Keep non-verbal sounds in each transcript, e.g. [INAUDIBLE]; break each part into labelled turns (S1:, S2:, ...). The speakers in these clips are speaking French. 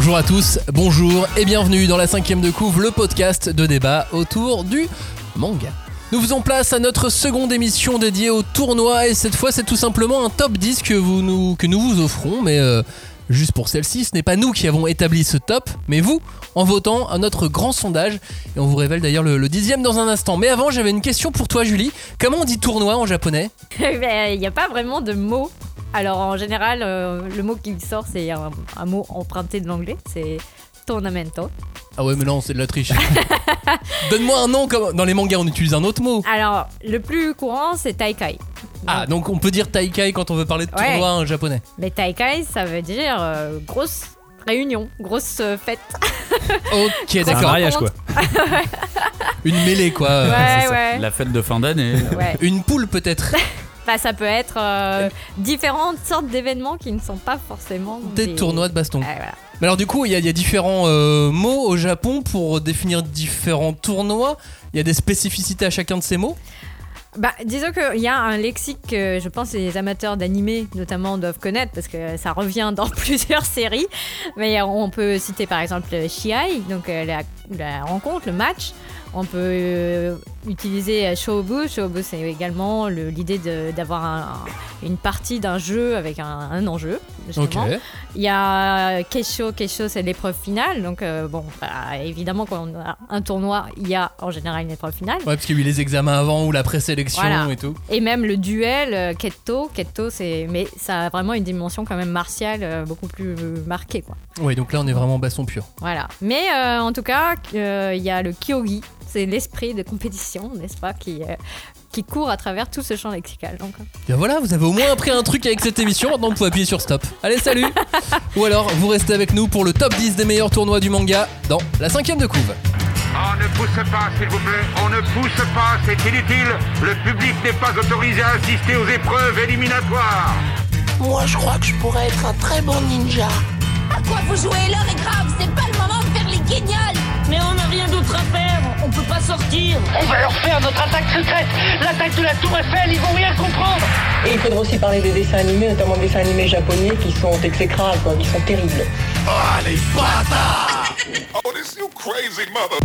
S1: Bonjour à tous, bonjour et bienvenue dans la cinquième de couve, le podcast de débat autour du manga. Nous faisons place à notre seconde émission dédiée au tournoi et cette fois c'est tout simplement un top 10 que, nous, que nous vous offrons mais euh, juste pour celle-ci ce n'est pas nous qui avons établi ce top mais vous en votant à notre grand sondage et on vous révèle d'ailleurs le, le dixième dans un instant. Mais avant j'avais une question pour toi Julie, comment on dit tournoi en japonais [LAUGHS]
S2: Il n'y a pas vraiment de mot. Alors en général, euh, le mot qui sort, c'est un, un mot emprunté de l'anglais, c'est tournamento.
S1: Ah ouais mais non c'est de la triche. [LAUGHS] Donne-moi un nom comme dans les mangas on utilise un autre mot.
S2: Alors le plus courant, c'est taikai.
S1: Ah donc on peut dire taikai quand on veut parler de
S2: Ouais.
S1: tournoi en japonais.
S2: Mais taikai, ça veut dire euh, grosse réunion, grosse euh, fête. [LAUGHS]
S1: Ok
S3: C'est un
S1: d'accord.
S3: mariage quoi.
S1: Une mêlée quoi. Euh,
S2: ouais, [LAUGHS] ouais.
S4: La fête de fin d'année.
S2: ouais.
S1: Une poule peut-être. [LAUGHS]
S2: Bah, ça peut être euh, différentes sortes d'événements qui ne sont pas forcément
S1: Des tournois de baston.
S2: Ouais, voilà.
S1: Mais alors du coup, il y, a- il y a différents euh, mots au Japon pour définir différents tournois. Il y a des spécificités à chacun de ces mots?
S2: Bah, disons qu'il y a un lexique que je pense les amateurs d'animé notamment doivent connaître parce que ça revient dans [LAUGHS] plusieurs séries. Mais on peut citer par exemple le Shiai, donc euh, la, la rencontre, le match. On peut euh, utiliser euh, Shobu. Shobu, c'est également le- l'idée d'avoir un- un- une partie d'un jeu avec un, un enjeu. Il y a Kesho. Kesho, c'est l'épreuve finale. Donc, euh, bon, bah, évidemment, quand on a un tournoi, il y a en général une épreuve finale.
S1: Ouais, parce qu'il y a eu les examens avant ou la présélection
S2: Voilà.
S1: et tout.
S2: Et même le duel euh, Ketto, Ketto c'est mais ça a vraiment une dimension quand même martiale beaucoup plus marquée quoi.
S1: Ouais, donc là on est vraiment baston pur.
S2: Voilà. Mais euh, en tout cas, euh, il y a le Kyogi, c'est l'esprit de compétition, n'est-ce pas, qui euh, qui court à travers tout ce champ lexical. Donc,
S1: Bien voilà, vous avez au moins appris un truc avec cette émission. Maintenant vous pouvez appuyer sur stop. Allez, salut [LAUGHS] Ou alors vous restez avec nous pour le top 10 des meilleurs tournois du manga dans la cinquième de couve.
S5: On ne pousse pas, s'il vous plaît. On ne pousse pas, c'est inutile. Le public n'est pas autorisé à assister aux épreuves éliminatoires.
S6: Moi, je crois que je pourrais être un très bon ninja.
S7: À quoi vous jouez L'heure est grave, c'est pas le moment de faire les guignols
S8: Mais on n'a rien d'autre à faire, on peut pas sortir.
S9: On va leur faire notre attaque secrète L'attaque de la Tour Eiffel, ils vont rien comprendre
S10: Et il faudra aussi parler des dessins animés, notamment des dessins animés japonais qui sont exécrables, quoi, qui sont terribles.
S5: Oh, this you crazy mother.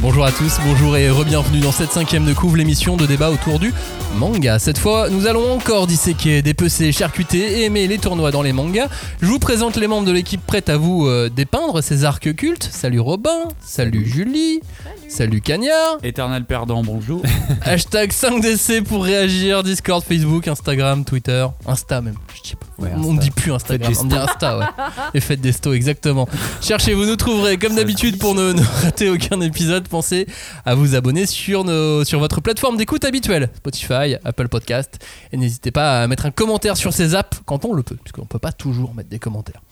S1: Bonjour à tous, bonjour et re-bienvenue dans cette cinquième de couve, l'émission de débat autour du manga. Cette fois, nous allons encore disséquer, dépecer, charcuter et aimer les tournois dans les mangas. Je vous présente les membres de l'équipe prête à vous euh, dépeindre ces arcs cultes. Salut Robin, salut Julie, salut Cagnard.
S4: Éternel perdant, bonjour. [LAUGHS]
S1: Hashtag 5DC pour réagir, Discord, Facebook, Instagram, Twitter, Insta même. Je dis pas.
S3: Ouais,
S1: on
S3: Insta.
S1: ne dit plus Instagram,
S3: Faites
S1: on dit Insta, ouais. [LAUGHS] Et faites des stos, exactement. Cherchez, vous nous trouverez comme d'habitude pour ne, ne rater aucun épisode. Pensez à vous abonner sur, nos, sur votre plateforme d'écoute habituelle, Spotify, Apple Podcast. Et n'hésitez pas à mettre un commentaire sur ces apps quand on le peut, puisqu'on peut pas toujours mettre des commentaires.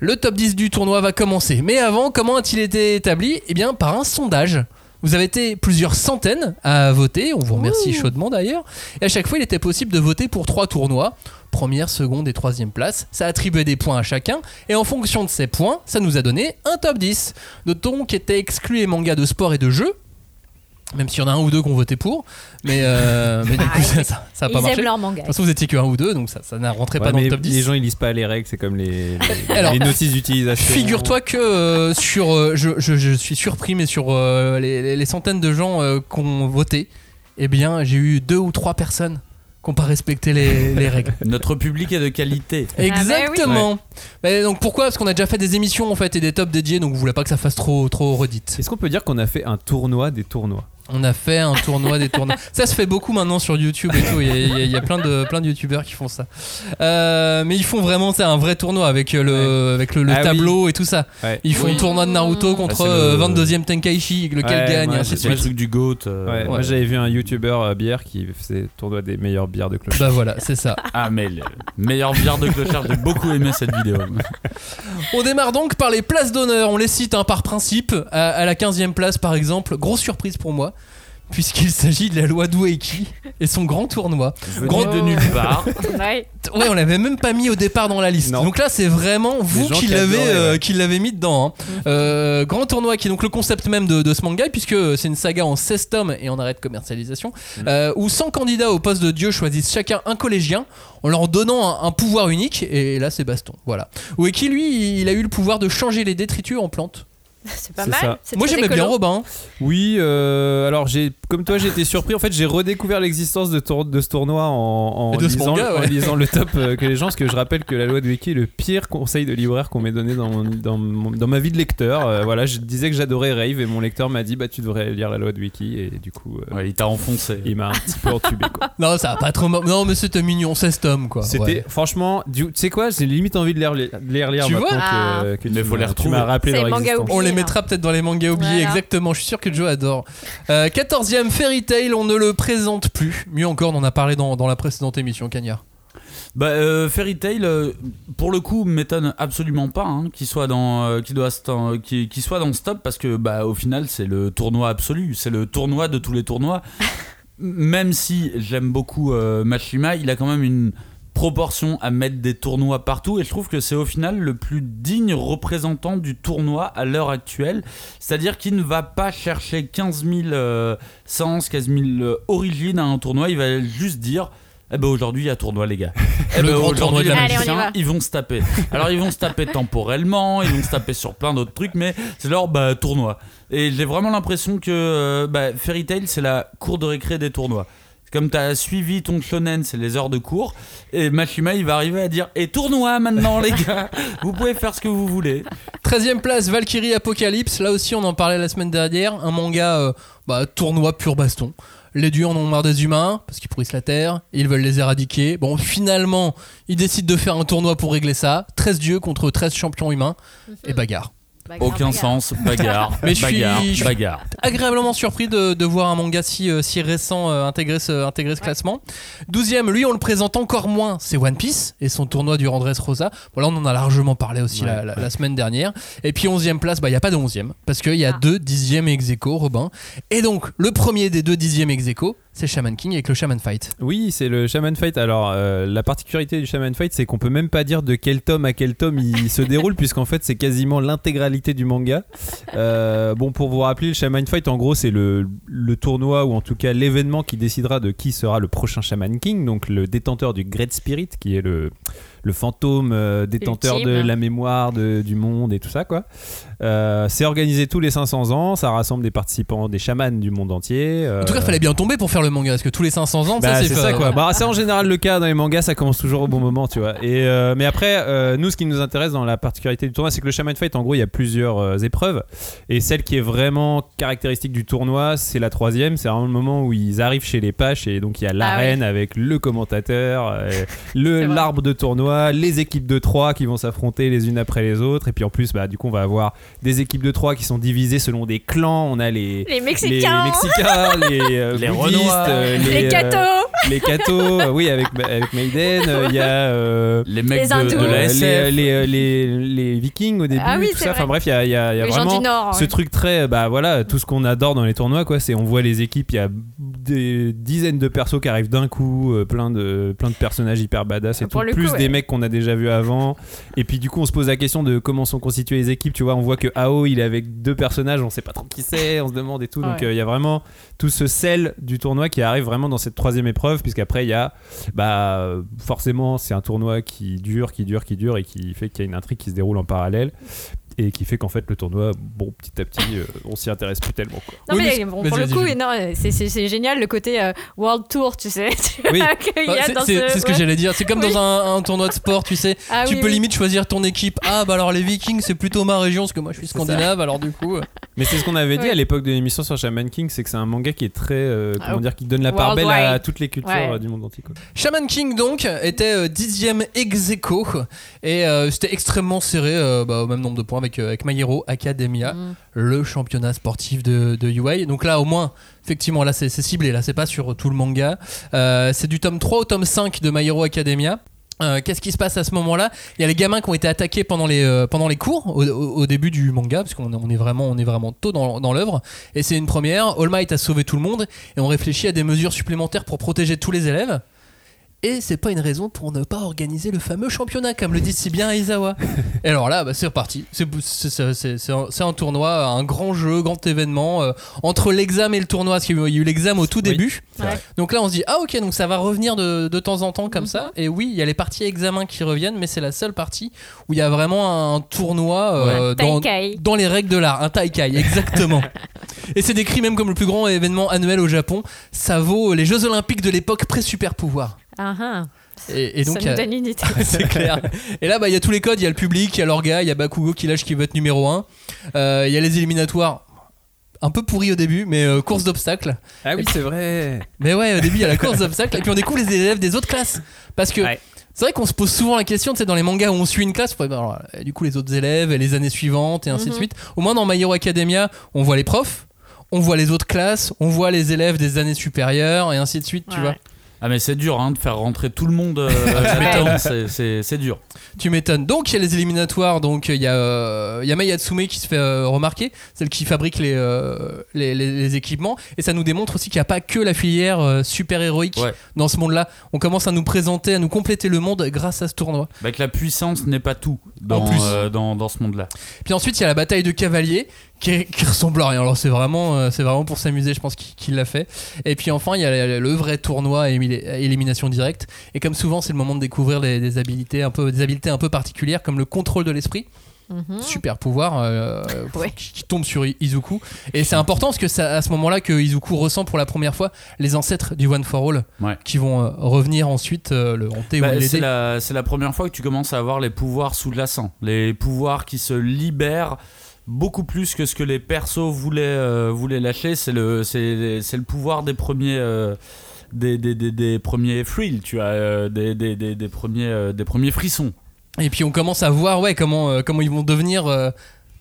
S1: Le top 10 du tournoi va commencer. Mais avant, comment a-t-il été établi? Eh bien, par un sondage. Vous avez été plusieurs centaines à voter, on vous remercie chaudement d'ailleurs. Et à chaque fois, il était possible de voter pour trois tournois, première, seconde et troisième place. Ça attribuait des points à chacun, et en fonction de ces points, ça nous a donné un top 10. Notons qu'étaient exclus les mangas de sport et de jeux, même s'il y en a un ou deux qui ont voté pour, mais, euh, [LAUGHS] mais du coup, ça, ça, ça a pas
S2: ils
S1: marché.
S2: aiment leur
S1: De
S2: manga.
S1: toute façon, vous étiez que un ou deux, donc ça, ça n'a rentré
S3: Ouais,
S1: pas dans le top 10.
S3: Les gens ils lisent pas les règles, c'est comme les, les,
S1: Alors,
S3: les notices d'utilisation.
S1: Figure-toi que euh, sur, euh, je, je- je suis surpris, mais sur euh, les, les- les centaines de gens euh, qui ont voté, eh bien, j'ai eu deux ou trois personnes qui n'ont pas respecté les, les règles. [LAUGHS]
S4: Notre public est de qualité.
S2: bah oui.
S1: Exactement. Mais donc pourquoi? Parce qu'on a déjà fait des émissions en fait et des tops dédiés, donc vous voulez pas que ça fasse trop trop redite.
S3: Est-ce qu'on peut dire qu'on a fait un tournoi des tournois?
S1: On a fait un tournoi des tournois. [LAUGHS] Ça se fait beaucoup maintenant sur YouTube et tout. Il y a, il y a- il y a plein de plein de youtubeurs qui font ça. Euh, mais ils font vraiment c'est un vrai tournoi avec le avec le, le
S3: Ah oui.
S1: tableau et tout ça.
S3: Ouais.
S1: Ils font
S4: Oui.
S1: un tournoi de Naruto contre
S3: c'est le-
S1: euh, 22e Tenkaichi, lequel
S3: Ouais,
S1: gagne.
S4: C'est le truc du GOAT. euh,
S3: Moi j'avais vu un youtubeur euh, bière qui faisait tournoi des meilleures bières de cloche.
S1: Bah voilà, c'est ça. [LAUGHS]
S4: Ah, mais le meilleur bière de clochard, j'ai beaucoup aimé cette vidéo. [LAUGHS]
S1: On démarre donc par les places d'honneur. On les cite hein, par principe. À, à la 15e place, par exemple, grosse surprise pour moi, puisqu'il s'agit de la loi d'Ueki et son grand tournoi.
S4: Grand de nulle part.
S2: Ouais.
S1: Ouais, on l'avait même pas mis au départ dans la liste.
S3: Non.
S1: Donc là, c'est vraiment vous qui l'avez euh,
S3: ouais.
S1: qui l'avez mis dedans. hein. Euh, grand tournoi qui est donc le concept même de, de ce manga, puisque c'est une saga en 16 tomes et en arrêt de commercialisation, euh, où 100 candidats au poste de dieu choisissent chacun un collégien en leur donnant un, un pouvoir unique. Et là, c'est baston. Voilà. Ueki, lui, il a eu le pouvoir de changer les détritus en plantes. [LAUGHS]
S2: C'est pas mal.
S3: ça.
S1: Moi, j'aimais bien. Robin.
S3: Oui, euh, alors j'ai, comme toi, j'ai été surpris. En fait, j'ai redécouvert l'existence de, tour- de ce tournoi en,
S1: de
S3: lisant,
S1: manga,
S3: en
S1: ouais.
S3: lisant le top euh, que les gens. Parce que je rappelle que la loi de Wiki est le pire conseil de libraire qu'on m'ait donné dans, mon- dans, mon- dans ma vie de lecteur. Euh, voilà, je disais que j'adorais Rave et mon lecteur m'a dit bah tu devrais lire la loi de Wiki et du coup euh,
S4: Ouais, il t'a enfoncé.
S3: il m'a un petit peu entubé quoi. [LAUGHS]
S1: Non, ça va pas trop. Non, mais c'était mignon, 16 tomes, quoi.
S3: C'était
S1: Ouais.
S3: franchement, tu sais quoi, j'ai limite envie de les relire,
S1: Tu
S3: maintenant
S1: vois
S2: Ah.
S3: que, que
S4: Mais
S3: tu
S4: faut les
S3: m'as- tu
S4: retrouver.
S3: m'as rappelé leur existence.
S1: On les mettra peut-être dans les mangas oubliés,
S2: Voilà.
S1: exactement. Je suis sûr que Joe adore. Euh, 14e Fairy Tail, on ne le présente plus. Mieux encore, on en a parlé dans, dans la précédente émission, Cagnard.
S4: Bah, euh, Fairy Tail, euh, pour le coup, m'étonne absolument pas hein, qu'il soit dans, euh, qu'il doit, st- qu'il qu'il soit dans Stop parce que, bah, au final, c'est le tournoi absolu, c'est le tournoi de tous les tournois. [LAUGHS] même si j'aime beaucoup euh, Mashima, il a quand même une proportion à mettre des tournois partout. Et je trouve que c'est au final le plus digne représentant du tournoi à l'heure actuelle. C'est-à-dire qu'il ne va pas chercher 15 000 euh, sens 15 000 euh, origines à un tournoi. Il va juste dire eh ben aujourd'hui il y a tournoi les gars. [LAUGHS] Eh
S1: Le
S4: ben
S1: grand
S4: aujourd'hui ils vont se taper. Alors ils vont se taper [LAUGHS] temporellement ils vont se taper sur plein d'autres trucs mais c'est leur bah, tournoi. Et j'ai vraiment l'impression que euh, bah, Fairy Tail c'est la cour de récré des tournois comme tu as suivi ton shonen, c'est les heures de cours. Et Mashima, il va arriver à dire Et tournoi maintenant, les gars [LAUGHS] Vous pouvez faire ce que vous voulez.
S1: 13e place, Valkyrie Apocalypse. Là aussi, on en parlait la semaine dernière. Un manga euh, bah, tournoi pur baston. Les dieux en ont marre des humains parce qu'ils pourrissent la terre. Ils veulent les éradiquer. Bon, finalement, ils décident de faire un tournoi pour régler ça. 13 dieux contre 13 champions humains. Et bagarre.
S2: Bagarre,
S4: Aucun
S2: bagarre.
S4: sens, bagarre, [LAUGHS]
S1: Mais je suis-
S4: bagarre,
S1: je suis-
S4: bagarre.
S1: Agréablement surpris de, de voir un manga si, euh, si récent euh, intégrer ce, intégrer ce classement. 12e, lui, on le présente encore moins. C'est One Piece et son tournoi du Rosa. Voilà, on en a largement parlé aussi
S4: Ouais,
S1: la, la- la semaine dernière. Et puis 11e place, bah, il n'y a pas de 11e parce qu'il y a
S2: Ah.
S1: deux 10e ex aequo, Robin. Et donc, le premier des deux 10e ex aequo, c'est Shaman King avec le Shaman Fight.
S3: Oui, c'est le Shaman Fight. Alors, euh, la particularité du Shaman Fight, c'est qu'on peut même pas dire de quel tome à quel tome il [LAUGHS] se déroule, puisqu'en fait, c'est quasiment l'intégralité du manga. Euh, bon, pour vous rappeler, le Shaman Fight, en gros, c'est le, le tournoi, ou en tout cas l'événement qui décidera de qui sera le prochain Shaman King, donc le détenteur du Great Spirit, qui est le, le fantôme euh, détenteur de la mémoire de- du monde et tout ça, quoi. Euh, c'est organisé tous les 500 ans, ça rassemble des participants, des chamans du monde entier.
S1: En tout cas,
S3: Euh,
S1: fallait bien tomber pour faire le manga parce que tous les 500 ans,
S3: bah,
S1: ça
S3: c'est
S1: c'est
S3: ça quoi. Bah, c'est en général le cas dans les mangas, ça commence toujours au bon moment, tu vois. Et euh, mais après, euh, nous, ce qui nous intéresse dans la particularité du tournoi, c'est que le Shaman Fight, en gros, il y a plusieurs euh, épreuves. Et celle qui est vraiment caractéristique du tournoi, c'est la troisième. C'est vraiment le moment où ils arrivent chez les Paches et donc il y a l'arène avec le commentateur, euh, [LAUGHS] l'arbre de tournoi, les équipes de trois qui vont s'affronter les unes après les autres. Et puis en plus, bah, du coup, on va avoir des équipes de trois qui sont divisées selon des clans. On a les
S2: Les
S3: les,
S2: Mexicains,
S3: les Mexicains, [LAUGHS] les, euh,
S4: Les
S3: bouddhistes,
S4: Renois.
S3: euh,
S2: les
S3: euh,
S2: cathos,
S3: les cathos, euh, oui, avec, avec Maiden, euh, il y a euh,
S4: Les mecs
S2: Les
S4: de,
S2: hindous.
S4: de la
S3: euh,
S4: SF.
S3: les, les, euh, les- les vikings au début,
S2: Ah oui,
S3: tout ça.
S2: vrai.
S3: Enfin bref, il y a, il y a- y a vraiment
S2: du Nord.
S3: ce
S2: ouais.
S3: truc très, bah voilà, tout ce qu'on adore dans les tournois, quoi. C'est on voit les équipes, il y a des dizaines de persos qui arrivent d'un coup, euh, plein de plein de personnages hyper badass et
S2: Pour
S3: tout,
S2: le coup,
S3: plus
S2: ouais.
S3: des mecs qu'on a déjà vus avant. Et puis du coup, on se pose la question de comment sont constituées les équipes. Tu vois, on voit que Ao, il est avec deux personnages, on sait pas trop qui c'est, on se demande et tout. Donc
S2: Ouais.
S3: euh, il y a vraiment tout ce sel du tournoi qui arrive vraiment dans cette troisième épreuve, puisqu'après il y a, bah forcément, c'est un tournoi qui dure, qui dure, qui dure et qui fait qu'il y a une intrigue qui se déroule en parallèle. Et qui fait qu'en fait le tournoi, bon, petit à petit, euh, on s'y intéresse plus tellement. Quoi.
S2: Non,
S1: Oui,
S2: mais
S1: mais-
S2: bon, pour le coup, c'est- génial le côté euh, World Tour, tu sais. [LAUGHS]
S3: Oui.
S1: Bah,
S2: a
S1: c'est-
S2: ce-
S1: c'est ce que
S2: ouais.
S1: j'allais dire. C'est comme
S2: Oui.
S1: dans un, un tournoi de sport, tu sais.
S2: Ah
S1: tu
S2: oui,
S1: peux
S2: oui.
S1: limite choisir ton équipe. Ah, bah alors les Vikings, c'est plutôt ma région, parce que moi je suis scandinave, alors du coup. euh,
S3: Mais c'est ce qu'on avait dit
S2: Ouais.
S3: à l'époque de l'émission sur Shaman King, c'est que c'est un manga qui est très, euh, comment
S2: Ah,
S3: dire, qui donne la part belle à toutes les cultures
S2: Ouais.
S3: du monde entier. Quoi.
S1: Shaman King donc était dixième ex aequo et c'était extrêmement serré bah, au même nombre de points avec, euh, avec My Hero Academia,
S2: Mm.
S1: le championnat sportif de, de UA. Donc là au moins, effectivement, là c'est ciblé, là c'est pas sur tout le manga. Euh, c'est du tome 3 au tome 5 de My Hero Academia. Euh, Qu'est-ce qui se passe à ce moment-là? Il y a les gamins qui ont été attaqués pendant les, euh, pendant les cours, au, au- au début du manga, parce qu'on on est vraiment, on est vraiment tôt dans, dans l'œuvre. Et c'est une première. All Might a sauvé tout le monde, et on réfléchit à des mesures supplémentaires pour protéger tous les élèves. Et c'est pas une raison pour ne pas organiser le fameux championnat, comme le dit si bien Aizawa. [LAUGHS] Et alors là, bah, c'est reparti. C'est un, tournoi, un grand jeu, grand événement. euh, entre l'examen et le tournoi, parce qu'il y a eu- il y a eu l'examen au tout début. Donc là, on se dit, ah ok, donc ça va revenir de, de temps en temps comme ça. Et oui, il y a les parties examen qui reviennent, mais c'est la seule partie où il y a vraiment un tournoi euh,
S2: Un
S1: dans,
S2: Taikai.
S1: dans les règles de l'art. Un Taikai, [LAUGHS] exactement. et c'est décrit même comme le plus grand événement annuel au Japon. Ça vaut les Jeux Olympiques de l'époque pré-super pouvoir.
S2: Ah, ah.
S1: Et, et donc,
S2: ça
S1: il y
S2: nous
S1: a-
S2: donne une idée. [LAUGHS]
S1: c'est clair. Et là, bah, il y a tous les codes. Il y a le public, il y a l'orga, il y a Bakugo qui lâche qui veut être numéro 1. Il y a les éliminatoires. Un peu pourris au début, mais euh, course d'obstacles.
S3: Ah oui, c'est vrai.
S1: Mais ouais, au début, il y a la course d'obstacles. Et puis on découvre les élèves des autres classes. Parce que
S3: Ouais.
S1: c'est vrai qu'on se pose souvent la question, tu sais, dans les mangas où on suit une classe, alors, euh, du coup, les autres élèves, et les années suivantes, et ainsi de
S2: Mhm.
S1: suite. Au moins, dans My Hero Academia, on voit les profs, on voit les autres classes, on voit les élèves des années supérieures, et ainsi de suite, tu vois.
S4: Ah mais c'est dur hein, de faire rentrer tout le monde euh, [LAUGHS] c'est- dur.
S1: Tu m'étonnes. Donc il y a les éliminatoires, donc il y a, euh, Yatsume qui se fait euh, remarquer, celle qui fabrique les, euh, les, les- les équipements, et ça nous démontre aussi qu'il n'y a pas que la filière super-héroïque
S4: Ouais.
S1: dans ce monde-là. On commence à nous présenter, à nous compléter le monde grâce à ce tournoi.
S4: Bah, que la puissance n'est pas tout dans,
S1: En plus.
S4: dans, dans ce monde-là.
S1: Puis ensuite, il y a la bataille de cavaliers qui, qui ressemble à rien. Alors c'est vraiment, euh, c'est vraiment pour s'amuser, je pense qu'il l'a fait. Et puis enfin, il y a le, vrai tournoi à élimination directe. Et comme souvent, c'est le moment de découvrir les- des habilités un peu, des habiletés un peu particulières, comme le contrôle de l'esprit.
S2: Mhm.
S1: super pouvoir euh, [LAUGHS]
S2: Ouais.
S1: qui, qui tombe sur Izuku et c'est important parce que c'est à ce moment-là que Izuku ressent pour la première fois les ancêtres du One for All
S4: Ouais.
S1: qui vont euh, revenir ensuite euh, le hanter
S4: Bah,
S1: ou
S4: c'est
S1: l'aider
S4: la, c'est la première fois que tu commences à avoir les pouvoirs sous-glaçants, les pouvoirs qui se libèrent beaucoup plus que ce que les persos voulaient, euh, voulaient lâcher. C'est le, c'est, le pouvoir des premiers, euh, des, des, premiers tu as euh, des, premiers, euh, des premiers frissons.
S1: et puis on commence à voir ouais comment euh, comment ils vont devenir euh,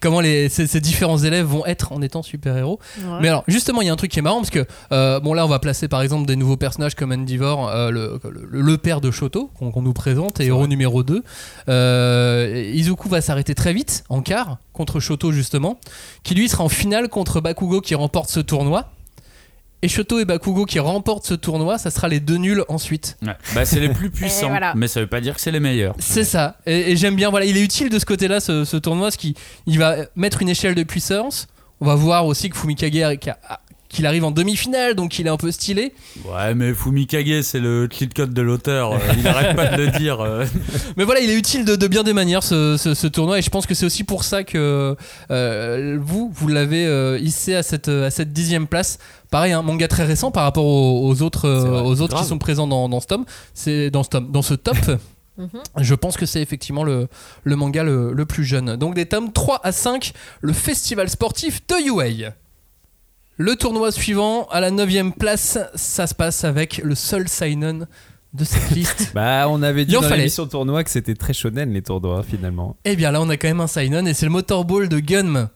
S1: comment les, ces, ces différents élèves vont être en étant super-héros.
S2: Ouais.
S1: Mais alors, justement, il y a un truc qui est marrant parce que, euh, bon, là, on va placer par exemple des nouveaux personnages comme Endeavor, euh, le, le, le père de Shoto, qu'on qu'on nous présente, et héros numéro 2. Euh, Izuku va s'arrêter très vite, en quart, contre Shoto, justement, qui lui sera en finale contre Bakugo qui remporte ce tournoi. Et Shoto et Bakugo qui remportent ce tournoi, ça sera les deux nuls ensuite.
S4: Ouais. Bah, c'est les plus [LAUGHS] puissants,
S2: voilà.
S4: mais ça veut pas dire que c'est les meilleurs.
S1: C'est ça. Et, et j'aime bien, voilà, il est utile de ce côté-là, ce, ce tournoi, parce qu'il il va mettre une échelle de puissance. On va voir aussi que Fumikage a- a- qu'il arrive en demi-finale, donc il est un peu stylé.
S4: Ouais, mais Fumikage, c'est le cheat code de l'auteur. euh, il arrête pas de le dire. [LAUGHS]
S1: Mais voilà, il est utile de, de bien des manières ce, ce- ce tournoi, et je pense que c'est aussi pour ça que euh, vous, vous l'avez euh, hissé à cette, à cette dixième place. Pareil, un manga très récent par rapport aux, aux autres,
S4: vrai,
S1: aux autres qui sont présents dans, dans ce tome. C'est dans ce tome, dans ce top. [LAUGHS]
S2: Mhm.
S1: Je pense que c'est effectivement le, le manga le, le plus jeune. Donc des tomes 3 à 5, le festival sportif de UA. Le tournoi suivant, à la 9ème place, ça se passe avec le seul Seinen de cette [LAUGHS] liste.
S3: Bah, on avait dit dans l'émission tournoi que c'était très shonen les tournois finalement.
S1: Eh bien là, on a quand même un Seinen et c'est le Motorball de Gunm.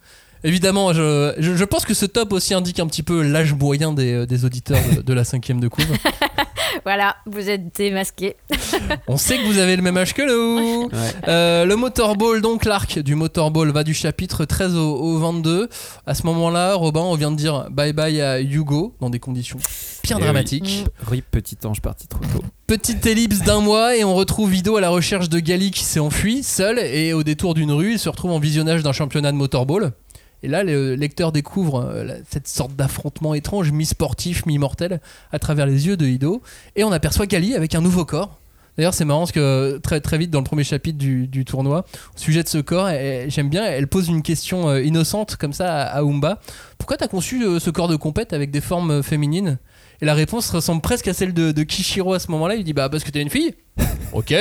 S1: Évidemment, je, je, je pense que ce top aussi indique un petit peu l'âge moyen des, des auditeurs de, de la cinquième de couve. [LAUGHS]
S2: Voilà, vous êtes démasqués. [LAUGHS]
S1: On sait que vous avez le même âge que nous. Euh, le Motorball, donc l'arc du Motorball va du chapitre 13 au, au 22. À ce moment-là, Robin, on vient de dire bye bye à Hugo dans des conditions bien
S3: Eh oui.
S1: dramatiques.
S3: Rip petit ange parti trop tôt.
S1: Petite ellipse d'un mois et on retrouve Vido à la recherche de Gali qui s'est enfui seul et au détour d'une rue, il se retrouve en visionnage d'un championnat de motorball. Et là, le lecteur découvre euh, cette sorte d'affrontement étrange, mi-sportif, mi-mortel, à travers les yeux de Hido. Et on aperçoit Gali avec un nouveau corps. D'ailleurs, c'est marrant parce que très, très vite, dans le premier chapitre du, du tournoi, au sujet de ce corps, j'aime bien, elle pose une question euh, innocente comme ça à, à Umba. Pourquoi t'as conçu euh, ce corps de compète avec des formes euh, féminines? Et la réponse ressemble presque à celle de, de Kishiro à ce moment-là. Il dit Bah, parce que t'es une fille [LAUGHS] Ok.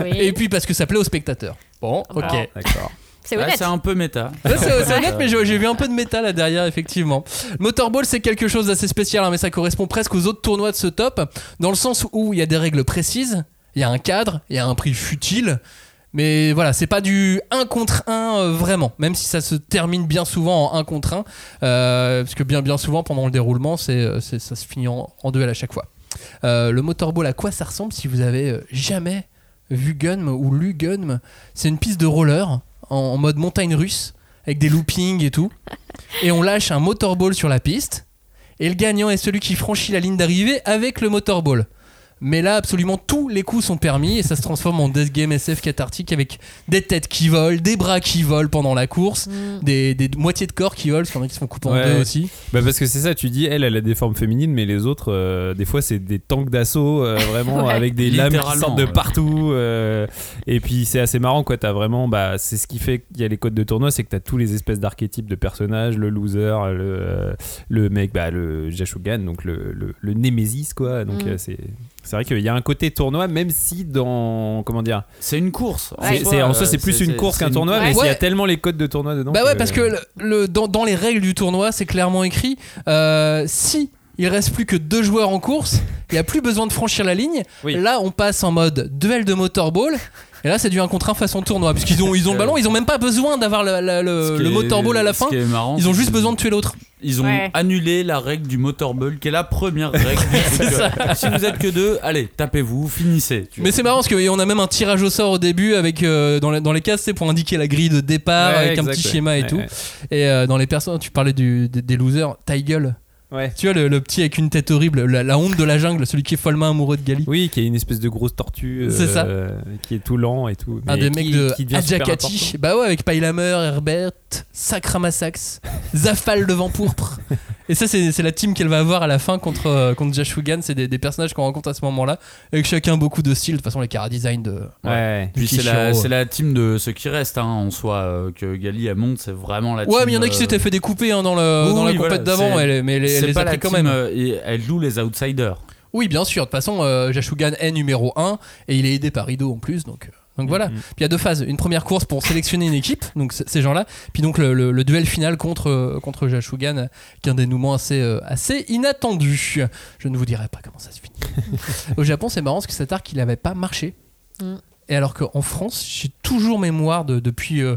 S2: Oui.
S1: Et puis parce que ça plaît aux spectateurs. Bon, ok.
S3: D'accord.
S2: C'est
S4: Ouais,
S2: honnête.
S4: c'est un peu méta.
S1: Ouais, c'est c'est honnête, [LAUGHS] mais j'ai j'ai vu un peu de métal là derrière, effectivement. Motorball, c'est quelque chose d'assez spécial, hein, mais ça correspond presque aux autres tournois de ce top, dans le sens où il y a des règles précises, il y a un cadre, il y a un prix futile. Mais voilà, c'est pas du 1 contre 1 vraiment, même si ça se termine bien souvent en 1 contre 1, euh, parce que bien bien souvent pendant le déroulement, c'est, euh, c'est- ça se finit en, en duel à chaque fois. Euh, le motorball, à quoi ça ressemble si vous avez euh, jamais Vugunm ou Lugunm. C'est une piste de roller en, mode montagne russe avec des loopings et tout. Et on lâche un motorball sur la piste. Et le gagnant est celui qui franchit la ligne d'arrivée avec le motorball. Mais là, absolument tous les coups sont permis et ça se transforme en death game SF cathartique avec des têtes qui volent, des bras qui volent pendant la course,
S2: Mm.
S1: des, des moitiés de corps qui volent, parce qu'il y en a qui se font couper en
S3: Ouais.
S1: deux aussi.
S3: Bah parce que c'est ça, tu dis, elle, elle a des formes féminines, mais les autres, euh, des fois, c'est des tanks d'assaut, euh, [LAUGHS] vraiment,
S2: Ouais.
S3: avec des lames qui sortent de partout. euh, et puis, c'est assez marrant, quoi. T'as vraiment, bah, c'est ce qui fait qu'il y a les codes de tournoi, c'est que t'as tous les espèces d'archétypes de personnages, le loser, le, euh, le mec, bah, le Jashugan, donc le, le, le Némésis, quoi. Donc,
S2: Mm.
S3: euh, c'est. C'est vrai qu'il y a un côté tournoi, même si dans. Comment dire
S4: C'est une course. En
S3: c'est-
S4: soi,
S3: c'est- En soi,
S4: euh,
S3: c'est plus une course qu'un tournoi, mais
S1: Ouais.
S3: il y a tellement les codes de tournoi dedans.
S1: Bah ouais, parce que le, le- dans, dans les règles du tournoi, c'est clairement écrit euh, si il reste plus que deux joueurs en course, il n'y a plus besoin de franchir la ligne.
S3: Oui.
S1: Là, on passe en mode duel de motorball. Et là, c'est du 1 contre 1 façon tournoi. Puisqu'ils ont, ils ont le ballon, ils ont même pas besoin d'avoir le, le- le-
S4: Ce qui
S1: le
S4: est-
S1: motorball à la
S4: ce
S1: fin.
S4: qui est marrant,
S1: Ils ont
S4: c'est
S1: juste besoin de tuer l'autre.
S4: Ils ont
S2: Ouais.
S4: annulé la règle du motorball, qui est la première règle. du [LAUGHS] truc. si vous êtes que deux, allez, tapez-vous, finissez. Tu
S1: Mais c'est marrant parce qu'on a même un tirage au sort au début avec euh, dans, les, dans les cases, c'est pour indiquer la grille de départ
S3: Ouais,
S1: avec un
S3: exact,
S1: petit
S3: ouais.
S1: schéma et
S3: Ouais,
S1: tout.
S3: ouais.
S1: Et euh, dans les personnes, tu parlais du, des, des losers, taille gueule.
S3: Ouais.
S1: Tu vois le, le petit avec une tête horrible, la, la honte de la jungle, celui qui est follement amoureux de Gali.
S3: Oui, qui est une espèce de grosse tortue. euh,
S1: C'est ça.
S3: Qui est tout lent et tout.
S1: Un
S3: mais
S1: des
S3: qui-
S1: mecs de
S3: qui
S1: Adjakati. Bah ouais, avec Pailamer, Herbert, Sakramasax, [LAUGHS] Zafal de vent pourpre. Et ça, c'est c'est la team qu'elle va avoir à la fin contre, euh, contre Jashugan. C'est des, des personnages qu'on rencontre à ce moment-là. Avec chacun beaucoup de style. De toute façon, les cara design de.
S3: important. Ouais.
S4: Puis c'est la, c'est la team de ceux qui restent hein, en soi, euh, que Gali elle monte, c'est vraiment la team.
S1: Ouais, mais il y en a qui
S4: euh,
S1: s'étaient fait découper hein, dans, le,
S4: oui,
S1: dans la
S4: oui,
S1: compète
S4: voilà,
S1: d'avant, mais elle, elle les
S4: pas
S1: a
S4: la
S1: pris quand
S4: team,
S1: même.
S4: euh, et elle loue les outsiders.
S1: Oui, bien sûr. De toute façon, euh, Jashugan est numéro 1 et il est aidé par Ido en plus. Donc, euh, donc voilà.
S3: Mhm.
S1: Puis il y a deux phases. Une première course pour sélectionner une équipe, [LAUGHS] donc c- ces gens-là. Puis donc le, le- le duel final contre, euh, contre Jashugan, qui est un dénouement assez, euh, assez inattendu. Je ne vous dirai pas comment ça se finit. [LAUGHS] Au Japon, c'est marrant parce que cet arc, il n'avait pas marché.
S2: Mm.
S1: Et alors qu'en France, j'ai toujours mémoire de, depuis euh,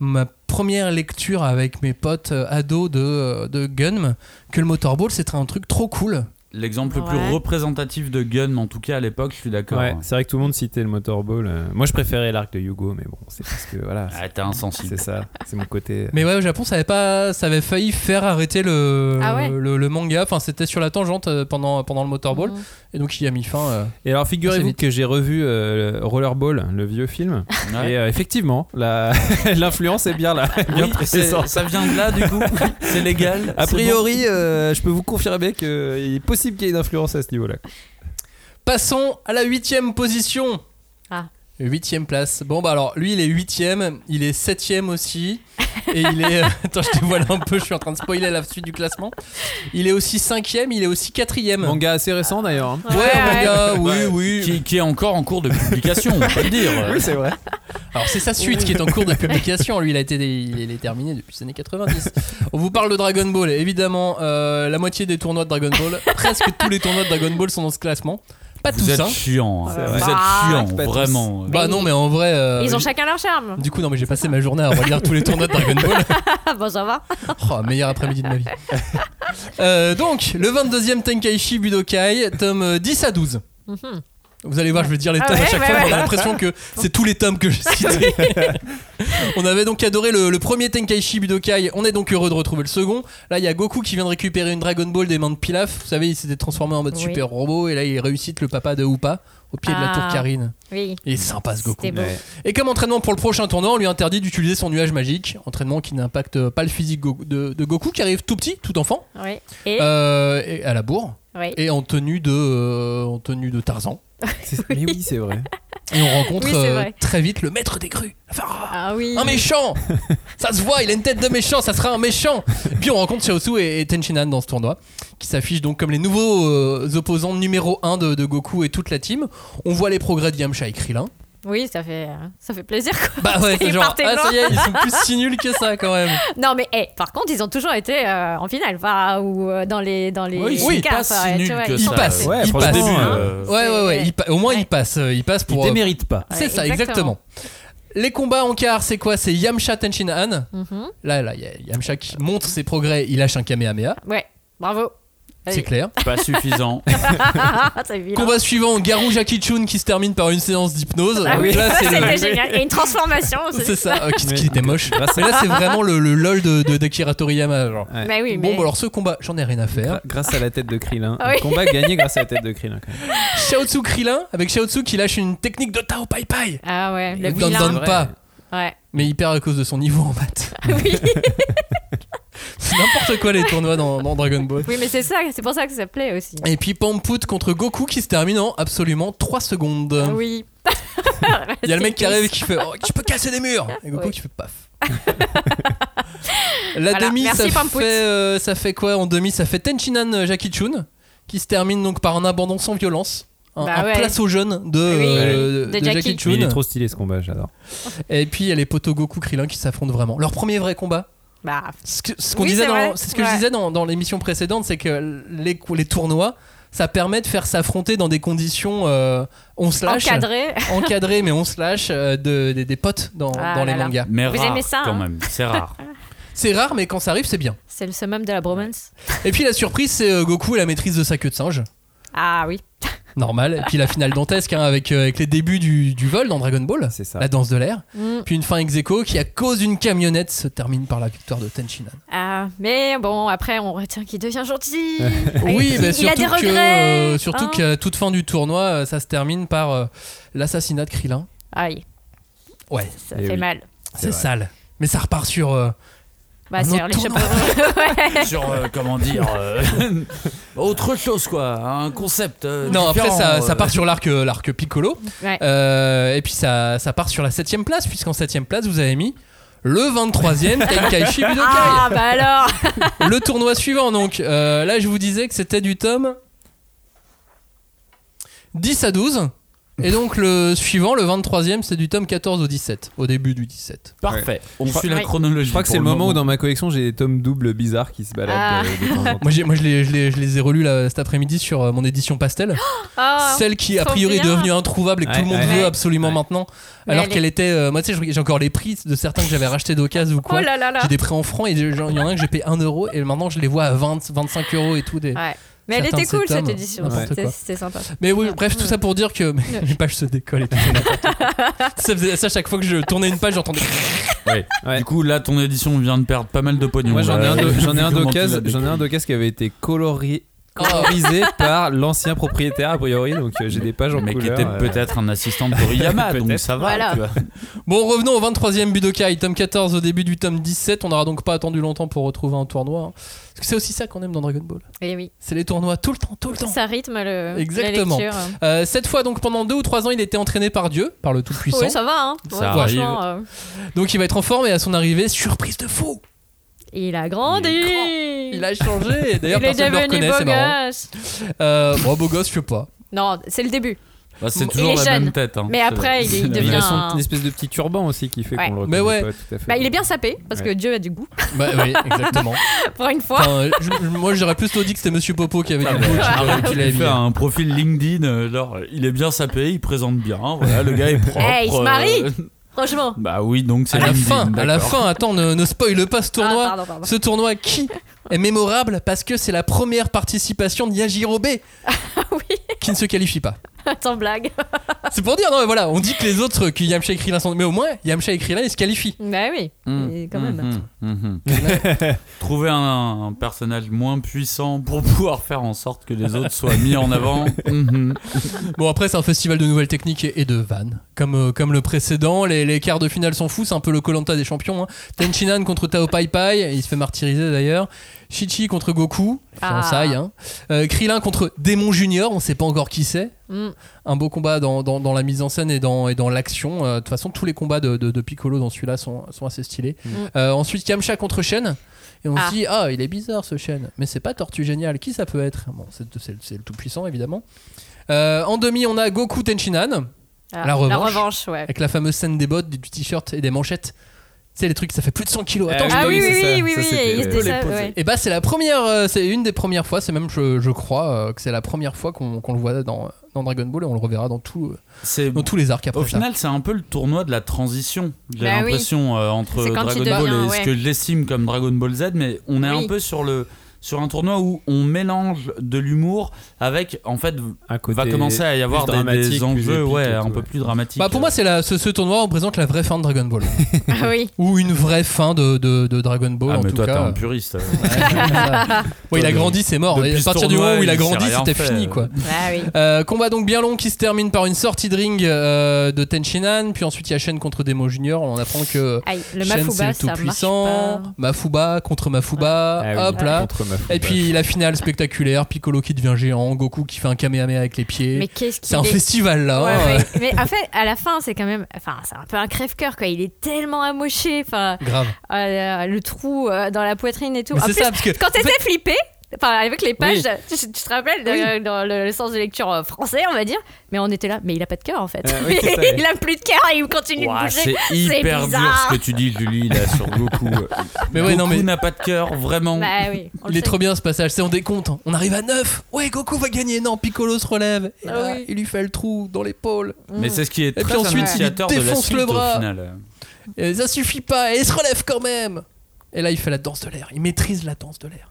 S1: ma première lecture avec mes potes euh, ados de, euh, de Gunm que le motorball, c'était un truc trop cool.
S4: L'exemple le plus représentatif de Gun, en tout cas à l'époque, je suis d'accord.
S3: Ouais, c'est vrai que tout le monde citait le motorball. euh. Moi, je préférais l'arc de Hugo, mais bon, c'est parce que voilà.
S4: Ah, t'es insensible.
S3: C'est ça, c'est mon côté.
S1: Mais ouais, au Japon, ça avait pas, ça avait failli faire arrêter le,
S2: Ah ouais
S1: le, le manga. Enfin, c'était sur la tangente euh, pendant, pendant le motorball.
S2: Mhm.
S1: Et donc, il y a mis fin. euh.
S3: Et alors, figurez-vous
S1: vite.
S3: que j'ai revu euh, Rollerball, le vieux film.
S4: Ouais.
S3: Et euh, effectivement, la- [LAUGHS] l'influence est bien là, bien
S4: Oui, ça vient de là du coup. [LAUGHS] c'est légal.
S3: A priori, euh, je peux vous confirmer qu'il est possible qu'il y ait une influence à ce niveau-là.
S1: Passons à la huitième position. Huitième place. Bon, bah alors, lui, il est huitième. Il est septième aussi. Et il est. [LAUGHS] Attends, je te vois là un peu. Je suis en train de spoiler la suite du classement. Il est aussi cinquième. Il est aussi quatrième.
S3: Manga assez récent d'ailleurs. hein.
S1: Ouais,
S2: Ouais,
S1: manga, oui,
S4: Ouais,
S1: oui.
S4: Qui, qui est encore en cours de publication, on peut le dire.
S3: c'est vrai.
S1: Alors c'est sa suite qui est en cours de publication. Lui, il a été, il est terminé depuis les années 90. On vous parle de Dragon Ball. Évidemment, euh, la moitié des tournois de Dragon Ball, presque tous les tournois de Dragon Ball sont dans ce classement. Pas
S4: Vous
S1: tous,
S4: êtes
S1: hein.
S4: hein. Vous êtes chiant,
S3: pas tous.
S4: vraiment.
S1: Bah non, mais en vrai. euh,
S2: Ils ont chacun leur charme.
S1: Du coup, non, mais j'ai passé ma journée à relire tous les tournois de Dragon Ball.
S2: Ah [LAUGHS] bon, ça va. [LAUGHS]
S1: Oh, meilleur après-midi de ma vie. Euh, donc, le 22e Tenkaichi Budokai, tome euh, 10 à 12.
S2: Mhm.
S1: Vous allez voir, je vais dire les
S2: Ah
S1: tomes à chaque fois, on a l'impression que c'est tous les tomes que [LAUGHS] cités. [LAUGHS] on avait donc adoré le, le premier Tenkaichi Budokai, on est donc heureux de retrouver le second. Là, il y a Goku qui vient de récupérer une Dragon Ball des mains de Pilaf. Vous savez, il s'était transformé en mode
S2: Oui.
S1: super robot, et là, il réussit le papa de Hoopa au pied de la
S2: Ah.
S1: tour Karine.
S2: Oui.
S1: Il est sympa ce Goku.
S3: Ouais.
S1: Et comme entraînement pour le prochain tournoi, on lui interdit d'utiliser son nuage magique. Entraînement qui n'impacte pas le physique de, de Goku, qui arrive tout petit, tout enfant,
S2: Oui. Et,
S1: euh, et à la bourre, et en tenue de, euh, en tenue de Tarzan. [LAUGHS]
S3: Mais oui, c'est vrai.
S1: Et on rencontre
S2: Oui,
S1: euh, très vite le maître des grues. Enfin, ah,
S2: Ah oui.
S1: un méchant Ça se voit, il a une tête de méchant, ça sera un méchant Puis on rencontre Xiaosu et, et Tenchinan dans ce tournoi, qui s'affichent donc comme les nouveaux euh, opposants numéro 1 de, de Goku et toute la team. On voit les progrès de Yamcha et Krillin.
S2: Oui, ça fait, euh, ça fait plaisir quoi.
S1: Bah ouais, c'est [LAUGHS]
S2: Ils
S1: genre, ah ça y est, ils sont plus si nuls que ça quand même. [LAUGHS]
S2: Non mais eh, par contre, ils ont toujours été euh, en finale, enfin, ou euh, dans les dans les
S4: Oui, ils sont
S2: quarts,
S4: pas si
S2: ouais, tu
S4: nuls
S2: vois,
S4: que
S2: ils
S1: Ils
S4: ça.
S1: passent,
S3: Ouais,
S1: ils passent.
S4: début, euh,
S1: Ouais, ouais, ouais, au moins
S2: Ouais.
S1: il passe, euh, il passe
S3: Il
S1: pour. euh,
S3: démérite pas.
S1: C'est
S2: Ouais,
S1: ça, exactement. Les combats en quart, c'est quoi? C'est Yamcha Tenshinhan.
S2: Mhm.
S1: Là, là, il y a Yamcha qui montre ses progrès, il lâche un Kamehameha.
S2: Ouais, bravo.
S1: C'est clair.
S4: Pas suffisant. [LAUGHS]
S1: Combat suivant, Garou Jackie Chun qui se termine par une séance d'hypnose.
S2: Ah oui,
S1: là, c'est le-
S2: génial. Il y a une transformation.
S1: C'est ça, euh, qui, qui était moche. Mais là, c'est vraiment le, le lol de, de, d'Akira Toriyama. Genre.
S3: Ouais.
S2: Bah oui,
S1: Bon,
S2: mais.
S1: bah alors ce combat, j'en ai rien à faire.
S3: Gra- Grâce à la tête de Krillin.
S2: Ah oui.
S3: Un combat gagné grâce à la tête de Krillin. quand même.
S1: Xiaotsu Krillin, avec Xiaotsu qui lâche une technique de Tao Pai Pai.
S2: Ah ouais, le
S1: Il donne, pas,
S2: Ouais.
S1: mais il perd à cause de son niveau en maths.
S2: oui. [LAUGHS]
S1: C'est n'importe quoi les tournois dans, dans Dragon Ball.
S2: oui, mais c'est ça, c'est pour ça que ça plaît aussi.
S1: Et puis Pamput contre Goku qui se termine en absolument 3 secondes.
S2: Oui. [LAUGHS] [LAUGHS]
S1: Il y a le mec qui arrive qui fait oh, Tu peux casser des murs Et Goku
S2: Oui.
S1: qui fait paf. [LAUGHS] La
S2: Voilà,
S1: demi,
S2: merci,
S1: ça
S2: Pamput.
S1: fait, euh, ça fait quoi en demi? Ça fait Tenchinan euh, Jackie Chun qui se termine donc par un abandon sans violence. Un,
S2: Bah
S1: un
S2: ouais.
S1: place aux jeunes de,
S2: Oui,
S1: euh,
S2: de
S1: de
S2: Jackie.
S1: Jackie Chun.
S3: Il est trop stylé ce combat, j'adore.
S1: Et puis il y a les potos Goku Krillin qui s'affrontent vraiment. Leur premier vrai combat.
S2: Bah,
S1: Ce qu'on
S2: Oui,
S1: disait
S2: c'est
S1: dans- ce que je disais dans, dans l'émission précédente, c'est que les, les tournois, ça permet de faire s'affronter dans des conditions euh, on slash
S2: encadré. [LAUGHS]
S1: encadré mais on slash euh, de, des- des potes dans,
S2: Ah
S1: dans les
S2: là là.
S1: mangas.
S4: Mais
S2: Vous
S4: rare
S2: aimez ça,
S4: quand
S2: hein
S4: même. C'est rare. [LAUGHS]
S1: C'est rare mais quand ça arrive c'est bien.
S2: C'est le summum de la bromance.
S1: Et puis la surprise c'est euh, Goku et la maîtrise de sa queue de singe.
S2: Ah oui. [LAUGHS]
S1: Normal. Et puis la finale dantesque hein, avec, euh, avec les débuts du, du vol dans Dragon Ball.
S3: C'est ça.
S1: La danse de l'air.
S2: Mm.
S1: Puis une fin ex aequo qui à cause d'une camionnette se termine par la victoire de Tenchinan.
S2: Ah, mais bon, après, on retient qu'il devient gentil. [LAUGHS]
S1: Oui, bah,
S2: il
S1: surtout
S2: a des
S1: que, euh, surtout
S2: hein.
S1: qu'à toute fin du tournoi, euh, ça se termine par euh, l'assassinat de Krillin.
S2: Aïe,
S1: Ouais,
S2: ça
S3: Eh
S2: fait
S3: oui.
S2: mal.
S1: c'est sale. Mais ça repart sur. Euh,
S2: Bah,
S1: autre
S2: les. [LAUGHS] Ouais.
S4: Sur, euh, comment dire, euh, [LAUGHS] autre chose quoi, un concept. euh,
S1: Non, après
S4: différent,
S1: ça, ça
S4: euh.
S1: part sur l'arc, euh, l'arc Piccolo.
S2: Ouais.
S1: Euh, et puis ça, ça part sur la 7ème place, puisqu'en 7ème place, vous avez mis le 23ème [LAUGHS] Tenkaichi Budokai.
S2: Ah, bah alors.
S1: Le tournoi suivant, donc. Euh, là, je vous disais que c'était du tome 10 à 12. Et donc le suivant, le 23ème, c'est du tome 14 au 17, au début du 17.
S4: Parfait. On
S3: Je
S4: suit la chronologie.
S3: Je crois que c'est le moment où dans ma collection j'ai des tomes doubles bizarres qui se baladent
S2: Ah.
S3: euh, de temps en temps. [LAUGHS]
S1: Moi, j'ai- moi je, les, je, les, je les ai relus là, cet après-midi sur euh, mon édition pastel. [GASPS]
S2: Ah,
S1: Celle qui a
S2: trop
S1: priori est
S2: bien.
S1: devenue introuvable et que
S3: Ouais,
S1: tout le monde
S3: ouais.
S1: veut absolument
S3: Ouais.
S1: maintenant.
S2: Mais
S1: Alors
S2: elle
S1: qu'elle était. euh, moi tu sais, j'ai encore les prix de certains que j'avais rachetés d'occasion ou
S2: Oh
S1: quoi.
S2: là là là.
S1: J'ai des prix en francs et il y en a un que j'ai payé 1 euro et maintenant je les vois à 20, 25 euros et tout. Des...
S2: Ouais. Mais elle était cool cette édition. C'était sympa.
S1: Mais oui, bref, tout ça pour dire que [LAUGHS] les pages se décollent et tout. ça faisait ça chaque fois que je tournais une page, j'entendais. [LAUGHS]
S4: Ouais.
S3: Ouais.
S4: Du coup, là, ton édition vient de perdre pas mal de pognon.
S3: Moi j'en ai un de- [LAUGHS] j'en ai un
S4: Comment tu
S3: d'occasion
S4: l'as
S3: j'en ai un
S4: décrit.
S3: d'occasion qui avait été colorié colorisé [LAUGHS] par l'ancien propriétaire a priori donc euh, j'ai des pages en
S4: Mais qui était
S3: euh,
S4: peut-être un assistant de Toriyama, [LAUGHS] donc ça va.
S2: Voilà.
S4: tu vois.
S1: Bon, revenons au 23ème Budokai, tome 14 au début du tome 17. On n'aura donc pas attendu longtemps pour retrouver un tournoi. hein. Parce que c'est aussi ça qu'on aime dans Dragon Ball.
S2: Et oui.
S1: C'est les tournois tout le temps, tout le temps.
S2: Ça rythme le,
S1: Exactement.
S2: la lecture.
S1: Euh, cette fois, donc pendant deux ou trois ans, il était entraîné par Dieu, par le Tout-Puissant.
S2: Oui, ça va, hein.
S4: Ça
S2: Ouais, euh,
S1: Donc il va être en forme et à son arrivée, surprise de fou
S2: il a grandi.
S1: Il a changé. D'ailleurs,
S2: Il est
S1: personne ne le
S2: devenu
S1: reconnaît, c'est
S2: beau
S1: marrant.
S2: gosse.
S1: Euh, bon, beau gosse, je sais pas.
S2: Non, c'est le début.
S4: Bah, c'est
S2: Il
S4: toujours
S2: est
S4: la
S2: jeune.
S4: même tête. hein.
S2: Mais après, il est- il devient
S3: a son
S2: un-
S3: une espèce de petit turban aussi qui fait
S2: Ouais.
S3: qu'on le
S1: Mais ouais.
S3: pas tout à fait.
S2: Bah, il est bien sapé parce que
S3: Ouais.
S2: Dieu a du goût.
S1: Bah oui, [LAUGHS] exactement.
S2: Pour une fois.
S1: Enfin, je- je- moi, j'aurais plutôt dit que c'était Monsieur Popo qui avait
S4: Ah,
S1: du goût,
S4: arrête,
S1: qui
S4: il fait un profil LinkedIn, euh, genre il est bien sapé, il présente bien, voilà, le gars est [LAUGHS] propre.
S2: Eh, il se marie. Franchement.
S4: Bah oui, donc c'est
S1: À la fin, à la fin, attends, ne, ne spoile pas ce tournoi.
S2: Ah, pardon, pardon.
S1: Ce tournoi qui est mémorable parce que c'est la première participation de Yajirobe [LAUGHS]
S2: oui.
S1: qui ne se qualifie pas. [LAUGHS]
S2: Sans blague. [LAUGHS]
S1: C'est pour dire, non, mais voilà, on dit que les autres, que Yamcha et Krillin sont. Mais au moins, Yamcha et Krillin, ils se qualifient.
S2: Bah oui.
S4: Mmh,
S2: quand même.
S4: mmh, mmh. [LAUGHS] Trouver un, un personnage moins puissant pour pouvoir faire en sorte que les autres soient mis en avant.
S1: Bon, après, c'est un festival de nouvelles techniques et, et de vannes. Comme, euh, comme le précédent, les, les quarts de finale sont fous, c'est un peu le Colanta des champions. Hein. Tenchinan contre Tao Pai Pai, il se fait martyriser d'ailleurs. Shichi contre Goku,
S2: Ah.
S1: fiançailles. Hein. Euh, Krillin contre Démon Junior, on sait pas encore qui c'est.
S2: Mm.
S1: Un beau combat dans, dans, dans la mise en scène et dans, et dans l'action. Euh, De toute façon, tous les combats de, de, de Piccolo dans celui-là sont, sont assez stylés.
S2: Mm.
S1: Euh, ensuite, Yamcha contre Shen. Et on
S2: Ah.
S1: se dit, ah, il est bizarre ce Shen. Mais c'est pas Tortue Génial. Qui ça peut être? Bon, c'est c'est- c'est le tout-puissant, évidemment. Euh, en demi, on a Goku Tenchinan.
S2: Ah,
S1: La revanche.
S2: ouais.
S1: Avec la fameuse scène des bottes, du t-shirt et des manchettes. Tu sais, les trucs, ça fait plus de 100 kilos. Attends,
S3: Ah
S1: je
S2: Ah
S1: peux
S2: oui,
S1: les-
S2: oui, oui, oui,
S3: Ça,
S2: oui. ça,
S3: poser.
S2: ouais.
S1: Et bah, c'est la première, euh, c'est une des premières fois, c'est même, je, je crois, euh, que c'est la première fois qu'on le voit dans, dans Dragon Ball et on le reverra dans, tout,
S4: C'est
S1: dans tous les arcs après
S4: Au
S1: ça.
S4: final, c'est un peu le tournoi de la transition. J'ai
S2: Bah oui.
S4: l'impression euh, entre Dragon Ball
S2: devient,
S4: et ce
S2: ouais.
S4: que j'estime comme Dragon Ball Z, mais on est
S2: Oui.
S4: un peu sur le sur un tournoi où on mélange de l'humour avec, en fait,
S3: Un côté
S4: va commencer à y avoir
S3: plus
S4: des, enjeux ouais, un peu plus dramatiques.
S1: Bah pour moi, c'est la, ce, ce tournoi représente la vraie fin de Dragon Ball. [LAUGHS]
S2: Ah oui.
S1: Ou une vraie fin de, de, de Dragon Ball
S4: ah,
S1: en
S4: mais
S1: tout
S4: toi, t'es
S1: cas.
S4: un puriste. [LAUGHS]
S1: Ouais, il a grandi, c'est mort.
S4: Depuis
S1: Et à partir du moment où il a grandi, c'était fini quoi.
S2: Ah oui.
S1: Euh, combat donc bien long qui se termine par une sortie de ring euh, de Tenchinan, puis ensuite il y a Shen contre Demo Junior. On apprend que
S2: Aïe, le
S1: Shen c'est
S2: Mafuba,
S1: le tout puissant. Mafuba contre Mafuba, hop là. Et puis la finale spectaculaire, Piccolo qui devient géant, Goku qui fait un Kamehameha avec les pieds.
S2: Mais qu'est-ce qu'il
S1: C'est un
S2: est-
S1: festival là.
S2: Ouais,
S1: hein.
S2: ouais. Mais en fait, à la fin, c'est quand même. Enfin, c'est un peu un crève-cœur, quoi. Il est tellement amoché. Enfin,
S1: Grave.
S2: euh, le trou euh, dans la poitrine et tout. En
S1: c'est
S2: plus,
S1: ça, parce que-
S2: quand t'étais flippé. Enfin, avec les pages,
S1: Oui.
S2: tu, tu te rappelles dans le, le sens de lecture euh, français, on va dire. Mais on était là, mais il a pas de cœur en fait.
S3: Oui, [LAUGHS] ça,
S2: il a plus de cœur et il continue
S4: Ouah,
S2: de bouger.
S4: c'est hyper dur
S2: bizarre.
S4: ce que tu dis, Julie, là, sur Goku.
S1: Mais ouais,
S4: Goku
S1: non, mais-
S4: n'a pas de cœur, vraiment.
S2: Bah oui.
S1: Il est
S2: sait.
S1: trop bien ce passage, c'est on décompte. On arrive à 9. Ouais, Goku va gagner. Non, Piccolo se relève. Et
S2: Ah
S1: là,
S2: oui.
S1: il lui fait le trou dans l'épaule.
S4: Mais c'est ce qui est
S1: Et
S4: très
S1: puis ensuite, il
S4: annonciateur de la
S1: défonce
S4: suite
S1: le bras.
S4: au final.
S1: Et ça suffit pas, et il se relève quand même. Et là, il fait la danse de l'air. Il maîtrise la danse de l'air.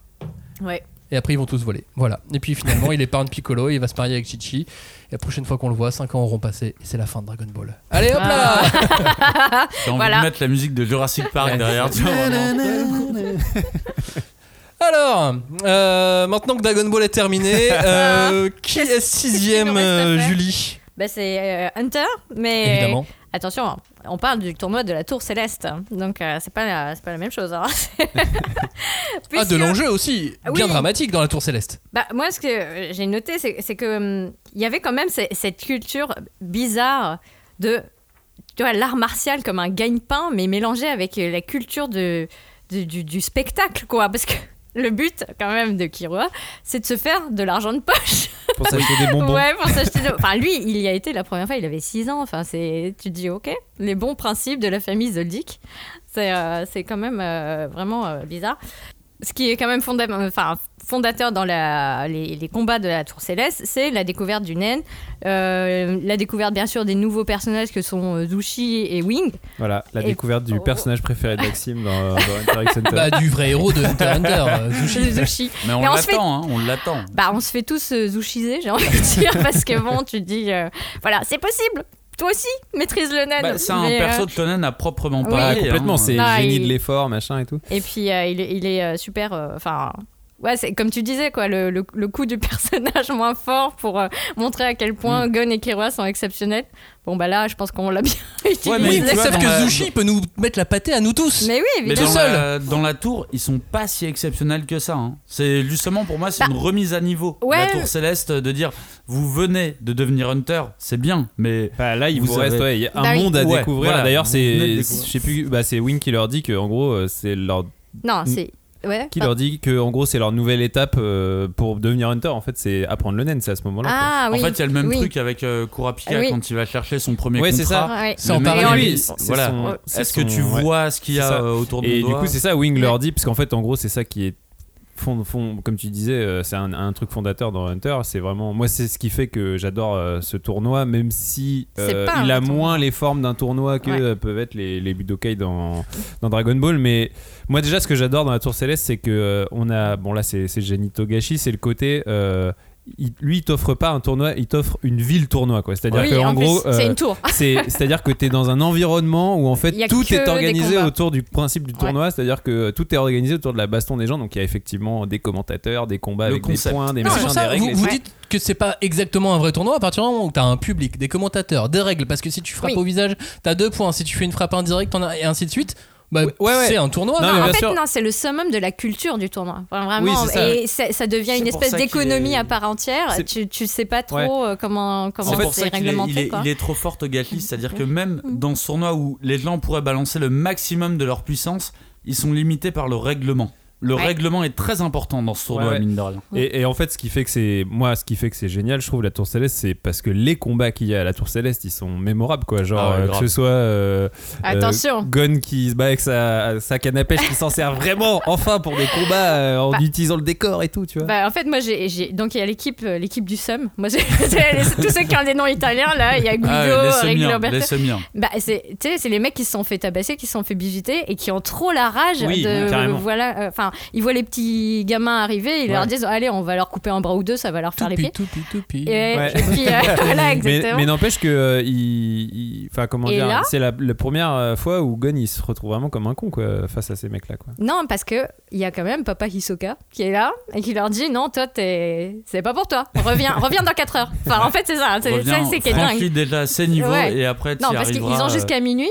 S2: Ouais.
S1: Et après, ils vont tous voler. Voilà. Et puis finalement, il épargne Piccolo, il va se marier avec Chichi. Et la prochaine fois qu'on le voit, 5 ans auront passé. Et c'est la fin de Dragon Ball. Allez, hop là [LAUGHS]
S4: J'ai envie
S2: Voilà.
S4: de mettre la musique de Jurassic Park derrière. tu vois, vraiment. [LAUGHS]
S1: Alors, euh, maintenant que Dragon Ball est terminé, [LAUGHS] euh, qui est sixième, euh, Julie?
S2: Bah, c'est euh, Hunter, mais.
S1: Évidemment.
S2: Attention, on parle du tournoi de la Tour Céleste, donc euh, c'est pas, la- pas la même chose. hein. [LAUGHS]
S1: Ah,
S2: Puisque-
S1: de l'enjeu aussi. Bien
S2: Oui.
S1: dramatique dans la Tour Céleste.
S2: Bah, moi, ce que j'ai noté, c'est que hum, il y avait quand même ce- cette culture bizarre de tu vois, l'art martial comme un gagne-pain, mais mélangé avec la culture de, de- du, du spectacle, quoi. Parce que le but, quand même, de Kirua, c'est de se faire de l'argent de poche. [LAUGHS]
S3: Pour s'acheter des bonbons.
S2: Ouais, pour s'acheter. de- Enfin, lui, il y a été la première fois, il avait 6 ans. Enfin, c'est. Tu te dis, ok, les bons principes de la famille Zoldyck. C'est euh, c'est quand même euh, vraiment euh, bizarre. Ce qui est quand même fonda- enfin, fondateur dans la, les, les combats de la Tour Céleste, c'est la découverte du naine, euh, la découverte bien sûr des nouveaux personnages que sont euh, Zushi et Wing.
S3: Voilà, la
S2: Et-
S3: découverte du
S2: Oh.
S3: personnage préféré de Maxime dans, dans Hunter x Hunter. [LAUGHS]
S1: Bah, du vrai héros de Hunter x Hunter, euh, Zushi. [LAUGHS]
S2: Zushi.
S4: Mais on
S2: fait-
S4: l'attend, hein, on l'attend.
S2: Bah, on se fait tous euh, Zushiser, j'ai envie de dire, [LAUGHS] parce que bon, tu dis, euh, voilà, c'est possible. Toi aussi, maîtrise le naine.
S4: Bah, c'est un
S2: Mais, euh,
S4: perso de shonen à proprement
S2: Oui.
S3: Ah,
S4: parler.
S3: complètement,
S4: hein.
S3: c'est
S2: Non,
S3: génie
S2: il-
S3: de l'effort, machin et tout.
S2: Et puis euh, il est, il est, euh, super. euh, Enfin. Ouais, c'est comme tu disais, quoi, le, le, le coup du [LAUGHS] personnage moins fort pour euh, montrer à quel point
S4: Mm.
S2: Gon et Killua sont exceptionnels. Bon, bah là, je pense qu'on l'a [LAUGHS] bien utilisé.
S4: Ouais, mais
S1: Oui,
S4: tu vois,
S1: sauf que
S4: la-
S1: Zushi peut nous mettre la pâtée à nous tous.
S2: Mais oui,
S4: Mais dans
S1: seul.
S4: la, dans la tour, ils sont pas si exceptionnels que ça. hein. C'est justement pour moi, c'est
S2: Bah,
S4: une remise à niveau.
S2: ouais.
S4: La tour céleste, de dire vous venez de devenir Hunter, c'est bien, mais
S3: Bah, là, il
S4: Vous
S3: vous, reste
S4: avez-
S3: ouais, il y a un
S2: Bah oui.
S3: monde à
S4: Ouais,
S3: découvrir.
S4: voilà,
S3: D'ailleurs, c'est, je sais plus, bah, c'est Wing qui leur dit que en gros, euh, c'est leur,
S2: Non, c'est. Ouais.
S3: qui leur dit que en gros, c'est leur nouvelle étape euh, pour devenir Hunter. En fait, c'est apprendre le nen, c'est à ce moment-là.
S2: Ah oui.
S4: en fait, il y a le même
S2: oui.
S4: truc avec euh, Kurapika
S2: oui.
S4: quand il va chercher son premier
S3: Ouais, c'est
S4: contrat.
S3: ça.
S2: Ouais.
S1: C'est en
S4: lui,
S3: c'est
S4: voilà.
S3: c'est
S4: Est-ce que tu
S3: ouais.
S4: vois ce qu'il y a
S3: C'est ça.
S4: euh, autour de
S3: Et du coup, c'est ça, Wing leur dit, parce qu'en fait, en gros, c'est ça qui est. Fond, fond- comme tu disais, euh, c'est un, un truc fondateur dans Hunter. C'est vraiment. Moi, c'est ce qui fait que j'adore euh, ce tournoi, même si euh, il a
S2: tournoi.
S3: moins les formes d'un tournoi que
S2: Ouais.
S3: peuvent être les, les Budokai dans, dans Dragon Ball. Mais moi, déjà, ce que j'adore dans la Tour Céleste, c'est que euh, on a. Bon, là, c'est Geni Togashi, c'est le côté. euh, il- lui, il t'offre pas un tournoi, il t'offre une ville tournoi, quoi. C'est-à-dire
S2: Oui,
S3: que en
S2: en
S3: gros,
S2: c'est
S3: euh,
S2: une tour. [LAUGHS]
S3: c'est c'est à dire que tu es dans un environnement où en fait tout est organisé autour du principe du tournoi, c'est-à-dire que tout est organisé autour de la baston des gens. Donc il y a effectivement des commentateurs, des combats
S4: Le
S3: avec
S4: concept.
S3: des points, des
S1: Non,
S3: machins,
S1: ça,
S3: des règles.
S1: vous, dites que c'est pas exactement un vrai tournoi à partir du moment où t'as un public, des commentateurs, des règles. Parce que si tu frappes
S2: Oui.
S1: au visage, t'as deux points. Si tu fais une frappe indirecte, t'en as et ainsi de suite. Bah,
S3: Ouais, ouais,
S1: c'est un tournoi.
S3: Non,
S2: Non,
S3: mais
S2: en fait,
S3: sûr.
S2: non, c'est le summum de la culture du tournoi. Enfin, vraiment,
S3: Oui, ça.
S2: et ça, ça devient une espèce d'économie
S4: est-
S2: à part entière. Tu, tu sais pas trop
S3: Ouais.
S2: euh, comment, comment
S4: C'est pour
S2: c'est
S4: ça qu'il est,
S2: réglementé.
S4: il est- il est trop fort Togashi, c'est-à-dire que même dans ce tournoi où les gens pourraient balancer le maximum de leur puissance, ils sont limités par le règlement. Le
S2: Ouais.
S4: règlement est très important dans ce tournoi,
S3: Ouais, ouais.
S4: mine de rien.
S3: Et, et en fait, ce qui fait que c'est moi, ce qui fait que c'est génial, je trouve la Tour Céleste, c'est parce que les combats qu'il y a à la Tour Céleste, ils sont mémorables, quoi. Genre
S4: Ah ouais,
S3: euh, que ce soit euh,
S2: Attention.
S3: euh, Gon qui se bat avec sa, sa canne à pêche, qui s'en sert vraiment, [LAUGHS] enfin, pour des combats euh, en
S2: Bah.
S3: utilisant le décor et tout, tu vois.
S2: Bah, en fait, moi, j'ai, donc il y a l'équipe, euh, l'équipe du SUM. Moi, [LAUGHS] tous ceux qui ont des noms italiens là. Il y a Guido,
S4: Ah, les.
S2: Bah, c'est, tu sais, c'est les mecs qui se sont fait tabasser, qui se sont fait bijouter et qui ont trop la rage
S3: Oui,
S2: de,
S3: carrément.
S2: voilà, euh, enfin, Enfin, ils voient les petits gamins arriver, ils leur disent allez, on va leur couper un bras ou deux, ça va leur faire les pieds.
S1: Toupi, toupi.
S2: Et,
S3: Ouais.
S2: et puis [LAUGHS] euh, voilà,
S3: Mais,
S2: exactement.
S3: mais n'empêche que euh, il, il- enfin comment
S2: Et
S3: dire,
S2: là
S3: c'est la, la première euh, fois où Gon il se retrouve vraiment comme un con quoi face à ces mecs là quoi.
S2: Non, parce que il y a quand même Papa Hisoka qui est là et qui leur dit non, toi, t'es... c'est pas pour toi. Reviens, [LAUGHS] reviens dans 4 heures. Enfin, en fait, c'est ça. C'est ça, c'est qui est
S4: franchis
S2: dingue.
S4: déjà ces niveaux
S2: Ouais.
S4: et après tu
S2: Non, parce qu'ils ont
S4: euh,
S2: jusqu'à minuit.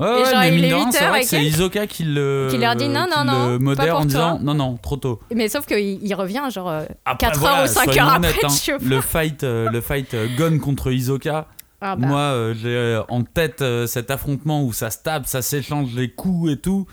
S4: Ouais,
S2: Et
S4: ouais,
S2: genre,
S4: mais
S2: il
S4: mine
S2: est
S4: de rien,
S2: 8
S4: c'est vrai que c'est. Isoka qui le,
S2: Qui leur dit non,
S4: qui
S2: non, non,
S4: modère en disant non, non, trop tôt.
S2: Mais sauf qu'il il revient genre euh,
S4: Après,
S2: 4
S4: voilà,
S2: heures ou 5
S4: soyons
S2: heures après.
S4: honnêtes, hein, le fight, euh, le fight euh, Gon contre Isoka.
S2: Ah bah.
S4: Moi, euh, j'ai euh, en tête euh, cet affrontement où ça se tape, ça s'échange les coups et tout,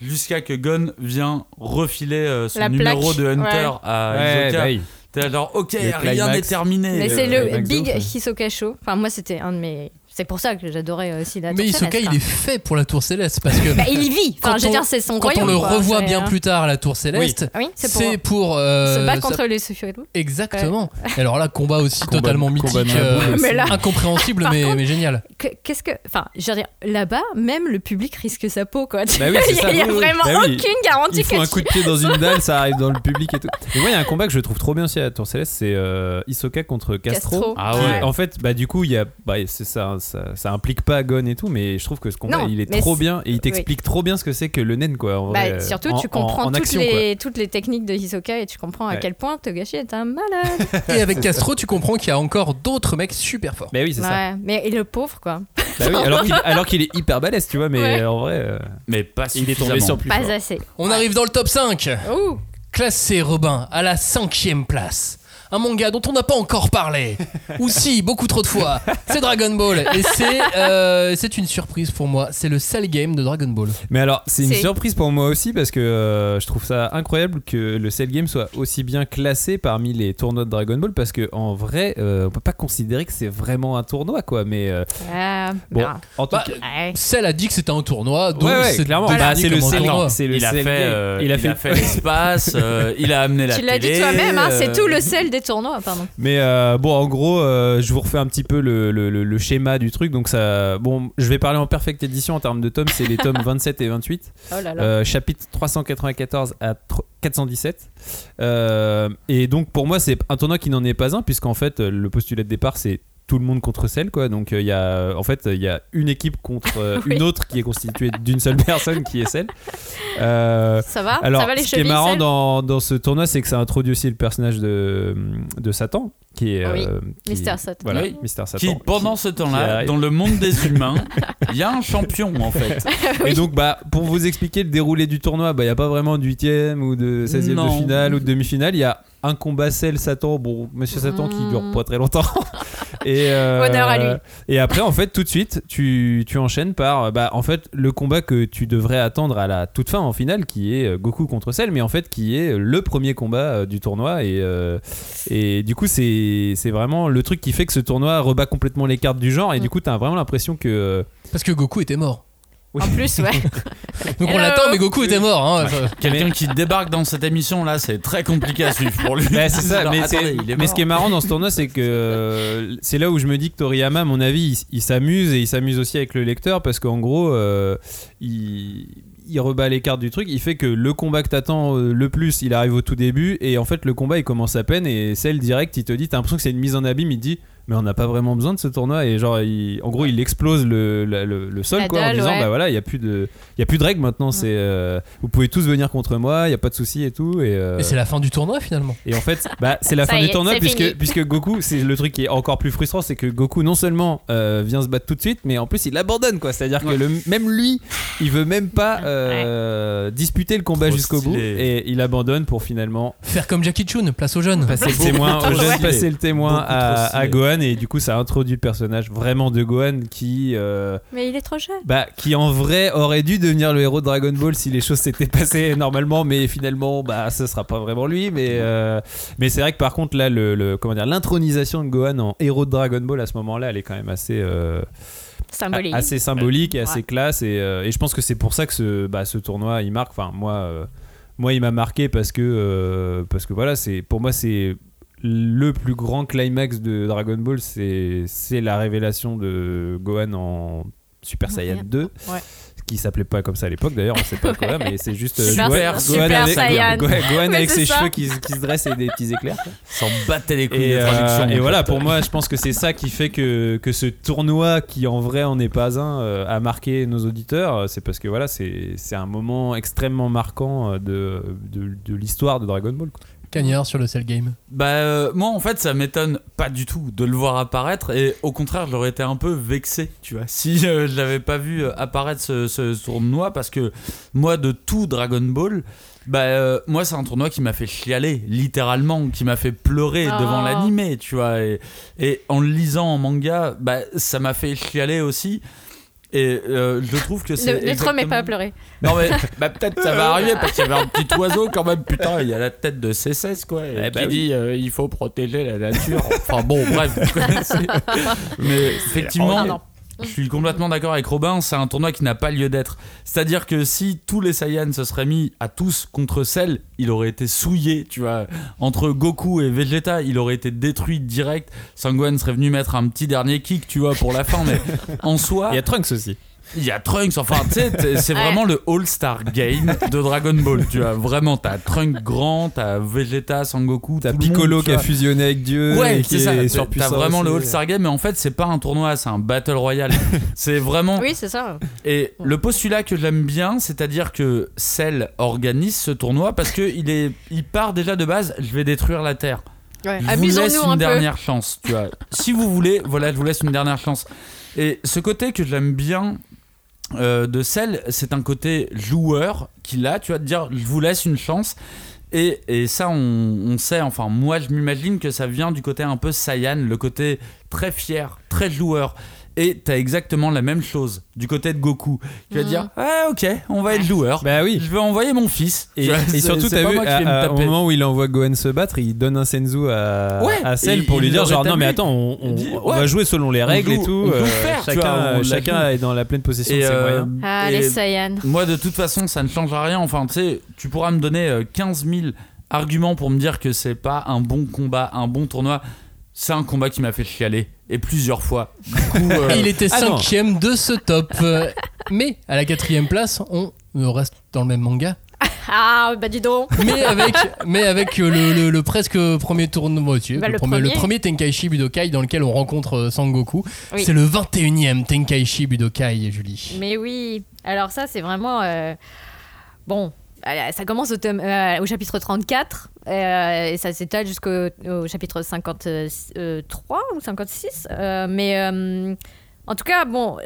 S4: jusqu'à que Gon vient refiler euh, son
S2: La
S4: numéro
S2: plaque,
S4: de Hunter
S2: ouais.
S4: à
S3: Ouais,
S4: Isoka.
S3: bah.
S4: T'es genre, ok,
S3: Le
S4: rien n'est terminé.
S2: Mais c'est
S3: euh,
S2: le Big. Hisoka Show. Enfin, moi, c'était un de mes. C'est pour ça que j'adorais aussi la
S1: Mais
S2: Tour
S1: Hisoka,
S2: Céleste,
S1: il est fait pour la tour céleste parce que [LAUGHS]
S2: Bah, il y vit. Enfin,
S1: Quand
S2: je veux
S1: on-
S2: dire, c'est son
S1: quand on
S2: royaume.
S1: le
S2: quoi.
S1: revoit bien
S2: euh,
S1: plus tard à la tour céleste,
S2: Oui, c'est pour
S1: c'est pour euh,
S2: se battre
S1: ça-
S2: contre les Sushiro.
S1: Exactement. Alors là, combat aussi
S3: Combat-
S1: totalement mythique, euh.
S2: Mais là-
S1: incompréhensible mais,
S2: contre-
S1: mais génial.
S2: Que- Qu'est-ce que. Enfin, je veux dire, là-bas, même le public risque sa peau, quoi.
S3: Bah oui, [LAUGHS] ça,
S2: il y a
S3: oui,
S2: vraiment
S3: Bah oui.
S2: aucune garantie que
S3: un coup de pied dans [LAUGHS] une dalle, ça arrive dans le public et tout. Et moi, il y a un combat que je trouve trop bien aussi à la Tour Céleste, c'est euh, Hisoka contre Castro.
S2: Castro.
S4: Ah ouais.
S3: En fait, bah du coup, il y a, bah, c'est ça, ça, ça implique pas Gon et tout, mais je trouve que ce combat,
S2: Non,
S3: il est
S2: mais
S3: trop bien et il t'explique trop bien ce que c'est que le nen, quoi. en
S2: Bah,
S3: vrai, euh,
S2: surtout,
S3: en-
S2: tu
S3: en-
S2: comprends
S3: en
S2: toutes,
S3: action,
S2: les, toutes les techniques de Hisoka et tu comprends à
S3: Ouais.
S2: quel point Togashi est un malade. [LAUGHS]
S1: Et avec Castro, tu comprends qu'il y a encore d'autres mecs super forts.
S3: Bah oui, c'est ça.
S2: mais et le pauvre, quoi.
S3: Bah oui, alors qu'il [LAUGHS] alors qu'il est hyper balèze, tu vois, mais
S2: Ouais.
S3: en vrai, euh,
S4: Mais pas
S3: il est tombé
S4: suffisamment.
S3: sur plus
S2: Pas
S3: fort.
S2: assez.
S1: On arrive dans le top 5.
S2: Ouh.
S1: Classé Robin à la cinquième place. Un manga dont on n'a pas encore parlé. [LAUGHS] Ou si, beaucoup trop de fois. C'est Dragon Ball. Et c'est euh, c'est une surprise pour moi. C'est le seul game de Dragon Ball.
S3: Mais alors, c'est une surprise pour moi aussi parce que euh, je trouve ça incroyable que le Cell Game soit aussi bien classé parmi les tournois de Dragon Ball parce que en vrai, euh, on peut pas considérer que c'est vraiment un tournoi, quoi. Mais euh,
S2: Ah,
S3: bon,
S2: non.
S3: en tout
S1: Bah,
S3: cas.
S2: Ouais.
S1: Celle a dit que c'était un tournoi. Donc
S3: Ouais, ouais,
S1: c'est
S3: clairement. Bah, c'est le
S1: comme un
S3: Cell-
S1: tournoi.
S3: c'est le
S4: il a fait, euh,
S3: il a fait,
S4: l'espace, euh, il a amené [LAUGHS] la
S2: Tu l'as dit
S4: télé,
S2: toi-même, hein, c'est tout le sel des tournois, pardon.
S3: Mais euh, bon, en gros, euh, je vous refais un petit peu le, le- le- le schéma du truc. Donc ça, bon, je vais parler en perfecte édition en termes de tomes. C'est les tomes [LAUGHS] 27 et 28.
S2: Oh là là.
S3: Euh, chapitre 394 à tr- 417. Euh, et donc pour moi, c'est un tournoi qui n'en est pas un, puisqu'en fait, le postulat de départ, c'est tout le monde contre celle quoi donc euh, il y a en fait il y a une équipe contre euh, [LAUGHS]
S2: Oui.
S3: une autre qui est constituée d'une seule personne qui est celle [LAUGHS] Euh,
S2: ça va
S3: alors
S2: Ça va les
S3: ce qui est marrant dans, dans ce tournoi c'est que ça introduit aussi le personnage de, de Satan qui est
S2: Oui,
S3: euh, qui-
S2: Mister Satan.
S3: voilà
S4: Oui.
S3: Mister Satan
S4: Qui, pendant ce temps-là, dans le monde des humains, il [LAUGHS] y a un champion en fait.
S3: Et donc, bah, pour vous expliquer le déroulé du tournoi, bah, il n'y a pas vraiment de 8ème ou de 16ème de finale ou de demi-finale. Il y a un combat Cell Satan, bon, Monsieur Satan qui
S2: Mm.
S3: dure pas très longtemps. Et, euh,
S2: Honneur à lui.
S3: Et après, en fait, tout de suite, tu, tu enchaînes par, bah, en fait, le combat que tu devrais attendre à la toute fin en finale, qui est euh, Goku contre Cell, mais en fait, qui est le premier combat euh, du tournoi. Et, euh, et du coup, c'est c'est vraiment le truc qui fait que ce tournoi rebat complètement les cartes du genre. Et du coup, tu as vraiment l'impression que. euh,
S1: Parce que Goku était mort.
S3: Oui.
S2: En plus, ouais. [LAUGHS]
S1: Donc on l'attend, mais Goku était mort. hein.
S4: Quelqu'un qui débarque dans cette émission là, c'est très compliqué à suivre pour lui.
S3: C'est ça, mais,
S4: attendez,
S3: c'est-
S4: il est
S3: mais
S4: mort.
S3: ce qui est marrant dans ce tournoi, c'est que euh, c'est là où je me dis que Toriyama, à mon avis, il, il s'amuse et il s'amuse aussi avec le lecteur parce qu'en gros, euh, il, il rebat les cartes du truc. Il fait que le combat que t'attends euh, le plus, il arrive au tout début et en fait, le combat il commence à peine et celle direct, il te dit, t'as l'impression que c'est une mise en abîme, il te dit. Mais on n'a pas vraiment besoin de ce tournoi et genre il- en gros il explose le, la- le, le sol
S2: La
S3: quoi en disant
S2: ouais.
S3: bah voilà il y a plus de il y a plus de règles maintenant c'est euh, vous pouvez tous venir contre moi il y a pas de souci et tout et, euh,
S1: Et c'est la fin du tournoi finalement.
S3: et en fait, bah, c'est la fin du tournoi puisque,
S2: fini. [LAUGHS]
S3: puisque Goku, c'est le truc qui est encore plus frustrant, c'est que Goku non seulement euh, vient se battre tout de suite, mais en plus il abandonne quoi. C'est-à-dire que le, même lui, il veut même pas euh, disputer le combat jusqu'au bout et il abandonne pour finalement
S1: Faire comme Jackie Chun, place aux jeunes.
S3: passer le témoin, aux jeunes, passer le témoin
S4: trop
S3: à,
S4: stylé.
S3: Gohan et du coup ça introduit le personnage vraiment de Gohan qui euh,
S2: Mais il est trop jeune.
S3: bah, qui en vrai aurait dû devenir le héros de Dragon Ball si les choses s'étaient passées normalement, mais finalement, bah, ce sera pas vraiment lui. Mais, euh, mais c'est vrai que par contre, là, le, le- comment dire, l'intronisation de Gohan en héros de Dragon Ball à ce moment-là, elle est quand même assez, euh,
S2: Symbolique.
S3: assez symbolique et assez
S2: Ouais.
S3: classe. Et, euh, et je pense que c'est pour ça que ce, bah, ce tournoi, il marque. Enfin, moi, euh, moi, il m'a marqué parce que, euh, parce que voilà, c'est pour moi, c'est le plus grand climax de Dragon Ball, c'est c'est la révélation de Gohan en Super Saiyan 2.
S2: Ouais.
S3: qui s'appelait pas comme ça à l'époque d'ailleurs, on sait pas quoi, mais c'est juste euh,
S2: Super-
S3: Gohan,
S2: Super
S3: Gohan avec,
S2: Saiyan.
S3: Gohan- ses
S2: ça.
S3: cheveux qui, qui se dressent et des petits éclairs. [LAUGHS]
S4: S'en battait les couilles
S3: Et, euh, et voilà, pour moi, je pense que c'est ça qui fait que, que ce tournoi, qui en vrai en est pas un, euh, a marqué nos auditeurs. C'est parce que voilà, c'est c'est un moment extrêmement marquant de, de, de l'histoire de Dragon Ball. quoi.
S1: Cagnard sur le Cell Game.
S4: Bah euh, moi en fait ça m'étonne pas du tout de le voir apparaître et au contraire j'aurais été un peu vexé tu vois [LAUGHS] si euh, je l'avais pas vu euh, apparaître ce, ce tournoi parce que moi de tout Dragon Ball bah euh, moi c'est un tournoi qui m'a fait chialer littéralement qui m'a fait pleurer
S2: Oh.
S4: devant l'animé tu vois et, et en le lisant en manga bah ça m'a fait chialer aussi et euh, je trouve que c'est
S2: Ne, ne te remets pas à pleurer.
S4: non mais [LAUGHS] bah, peut-être ça va arriver parce qu'il y avait un petit oiseau quand même putain il y a la tête de C16 quoi et
S3: Eh bah
S4: qui dit euh, il faut protéger la nature enfin bon bref vous [LAUGHS] connaissez mais effectivement
S2: Oh, non.
S4: Je suis complètement d'accord avec Robin c'est un tournoi qui n'a pas lieu d'être. C'est à dire que si tous les Saiyans se seraient mis à tous contre Cell il aurait été souillé tu vois. Entre Goku et Vegeta il aurait été détruit direct. Sangwan serait venu mettre un petit dernier kick tu vois pour la fin mais [LAUGHS] en soi
S3: Il y a Trunks aussi.
S4: Il y a Trunks, enfin, tu sais, c'est
S2: Ouais.
S4: vraiment le All-Star Game de Dragon Ball. Tu vois, vraiment, t'as Trunks grand, t'as Vegeta, Sangoku,
S3: T'as
S4: monde,
S3: Piccolo qui a fusionné avec Dieu
S4: Ouais,
S3: et qui
S4: ça.
S3: est surpuissant.
S4: T'as vraiment le. All-Star Game, mais en fait, c'est pas un tournoi, c'est un Battle Royale. [LAUGHS] c'est vraiment.
S2: Oui, c'est ça.
S4: Et le postulat que j'aime bien, c'est-à-dire que Cell organise ce tournoi parce que il est, il part déjà de base. Je vais détruire la Terre.
S2: Ouais.
S4: Je vous laisse une
S2: un peu.
S4: dernière chance, tu vois. si vous voulez, voilà, je vous laisse une dernière chance. Et ce côté que j'aime bien euh, de Cell, c'est un côté joueur qu'il a, tu vois, de dire je vous laisse une chance. Et, et ça, on, on sait, enfin, moi je m'imagine que ça vient du côté un peu Saiyan, le côté très fier, très joueur. Et t'as exactement la même chose du côté de Goku. Tu vas
S2: Mhm.
S4: dire, ah ok, on va être joueur.
S3: Bah oui.
S4: Je vais envoyer mon fils.
S3: Et, surtout, t'as
S4: pas
S3: vu,
S4: moi qui vais me
S3: à- à- au moment où il envoie Gohan se battre, il donne un senzu à,
S4: Ouais,
S3: à Cell pour lui dire genre non mais attends, on, on-
S4: Il dit,
S3: on
S4: ouais.
S3: va jouer selon les règles
S4: joue-
S3: et tout.
S4: on peut
S3: euh,
S4: le faire, vois,
S3: chacun chacun est dans la pleine possession
S4: Et,
S3: de ses
S4: euh,
S3: moyens.
S2: Ah,
S4: Et-
S2: les Saiyans.
S4: Moi, de toute façon, ça ne changera rien. Enfin, tu sais, tu pourras me donner euh, 15 000 arguments pour me dire que c'est pas un bon combat, un bon tournoi. C'est un combat qui m'a fait chialer. Et plusieurs fois. Du coup, euh,
S1: Il était
S3: ah non.
S1: cinquième de ce top. Euh, Mais à la quatrième place, on reste dans le même manga.
S2: Ah, bah dis donc.
S1: Mais avec, mais avec euh, le, le- le presque premier tournoi, tu sais,
S2: Bah,
S1: le,
S2: le
S1: premier, le
S2: premier.
S1: premier Tenkaichi Budokai dans lequel on rencontre Sangoku.
S2: Oui.
S1: C'est le 21e Tenkaichi Budokai, Julie.
S2: Mais oui. Alors ça, c'est vraiment... euh, Bon, ça commence au, euh, chapitre 34 euh, et ça s'étale jusqu'au au chapitre 53 ou 56. euh, mais euh, en tout cas, bon...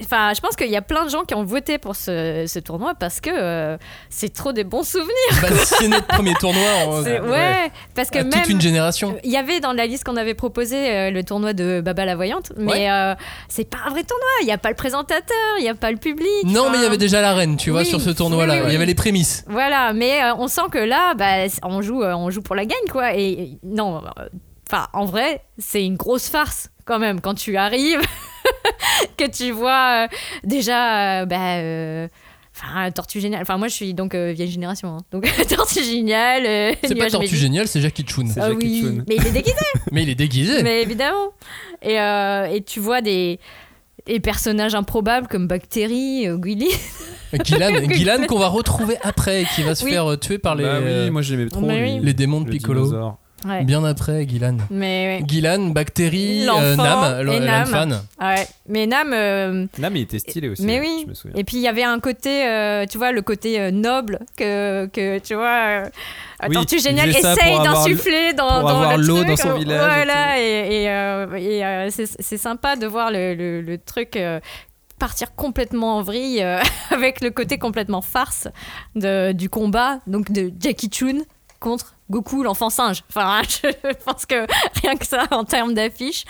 S2: euh, Enfin, je pense qu'il y a plein de gens qui ont voté pour ce, ce tournoi parce que euh, c'est trop des bons souvenirs.
S1: Bah, c'est notre premier tournoi. en-
S2: C'est- ouais, parce que
S1: À
S2: même
S1: toute une génération.
S2: il y avait dans la liste qu'on avait proposé euh, le tournoi de Baba la voyante, mais
S1: Ouais.
S2: euh, c'est pas un vrai tournoi. Il y a pas le présentateur, il y a pas le public.
S1: Non,
S2: enfin,
S1: mais il y avait déjà l'arène, tu vois,
S2: Oui,
S1: sur ce tournoi-là.
S2: oui, oui,
S1: Il y avait les prémices.
S2: Voilà, mais euh, on sent que là, bah, on joue, euh, on joue pour la gagne, quoi. Et non, euh, enfin, en vrai, c'est une grosse farce quand même quand tu arrives, [LAUGHS] [LAUGHS] que tu vois euh, déjà, euh, bah. euh, Enfin, Tortue Géniale. Enfin, moi, je suis donc euh, vieille génération. hein. Donc, [LAUGHS] Tortue Géniale. euh,
S1: C'est pas Tortue
S2: Magique.
S1: Génial, c'est Jackie Chun.
S3: C'est
S2: Ah
S3: Jackie
S2: oui,
S3: Chun.
S2: mais il est déguisé. [LAUGHS]
S1: Mais il est déguisé.
S2: Mais évidemment. Et, euh, et tu vois des, des personnages improbables comme Bactérie, euh, Guili.
S1: Guylan, Guylan qu'on va retrouver après, et qui va se
S2: Oui.
S1: faire euh, tuer par les,
S3: Bah oui,
S1: euh,
S3: moi j'aimais trop
S2: Mais
S3: lui,
S2: oui.
S1: les démons de
S3: le
S1: Piccolo.
S3: dinosaure.
S2: Ouais.
S1: Bien après, Guylan.
S2: Mais, ouais.
S1: Guylan,
S2: L'enfant
S1: euh, Nam,
S2: Nam. Ouais. Mais Nam. euh,
S3: mais il était stylé aussi.
S2: mais
S3: hein,
S2: oui.
S3: Je me souviens.
S2: Et puis il y avait un côté, euh, tu vois, le côté euh, noble que, que tu vois. Euh,
S3: Oui,
S2: Tortue
S3: il
S2: Géniale essaye d'insuffler dans,
S3: pour
S2: dans
S3: avoir
S2: le
S3: l'eau dans son village
S2: Voilà, et, et, euh, et, euh, c'est c'est sympa de voir le, le- le truc. euh, partir complètement en vrille euh, [LAUGHS] avec le côté complètement farce de, du combat donc de Jackie Chun contre Goku l'enfant singe enfin [LAUGHS] je pense que rien que ça en termes d'affiche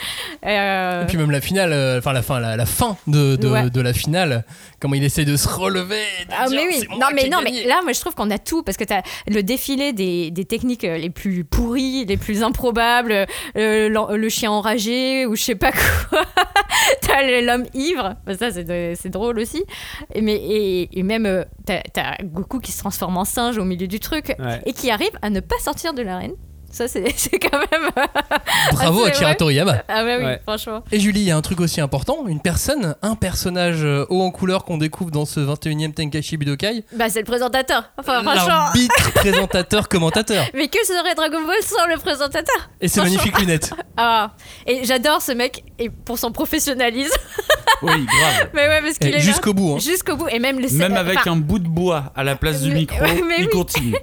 S2: euh,
S1: Et puis même la finale, euh, enfin la fin, la, la fin de, de,
S2: Ouais.
S1: de la finale, comment il essaie de se relever. de
S2: Ah
S1: dire,
S2: mais oui, non mais
S1: ai
S2: non mais là moi je trouve qu'on a tout parce que t'as le défilé des, des techniques euh, les plus pourries, les plus improbables, euh, l'en- le chien enragé ou je sais pas [LAUGHS] quoi. t'as l'homme ivre, Bah, ça c'est drôle aussi. Et mais et, et même euh, t'as t'as Goku qui se transforme en singe au milieu du truc
S3: Ouais.
S2: et qui arrive à ne pas sortir de l'arène. Ça, c'est [LAUGHS] c'est quand même.
S1: Bravo
S2: Ah, c'est
S1: Akira Toriyama.
S2: Ah, bah oui,
S3: Ouais.
S2: franchement.
S1: Et Julie, il y a un truc aussi important, une personne, un personnage euh, haut en couleur qu'on découvre dans ce 21e Tenkaichi Budokai,
S2: Bah, c'est le présentateur. Enfin, franchement.
S1: l'arbitre, [LAUGHS] présentateur, commentateur.
S2: Mais que serait Dragon Ball sans le présentateur?
S1: Et ses magnifiques lunettes. [LAUGHS]
S2: Ah, et j'adore ce mec et pour son professionnalisme.
S4: Oui, grave.
S2: Mais ouais, parce qu'il
S1: Jusqu'au bout. hein.
S2: Jusqu'au bout. Et même le
S4: Même avec
S2: enfin,
S4: un bout de bois à la place du
S2: Mais-
S4: micro,
S2: mais
S4: il
S2: oui.
S4: continue.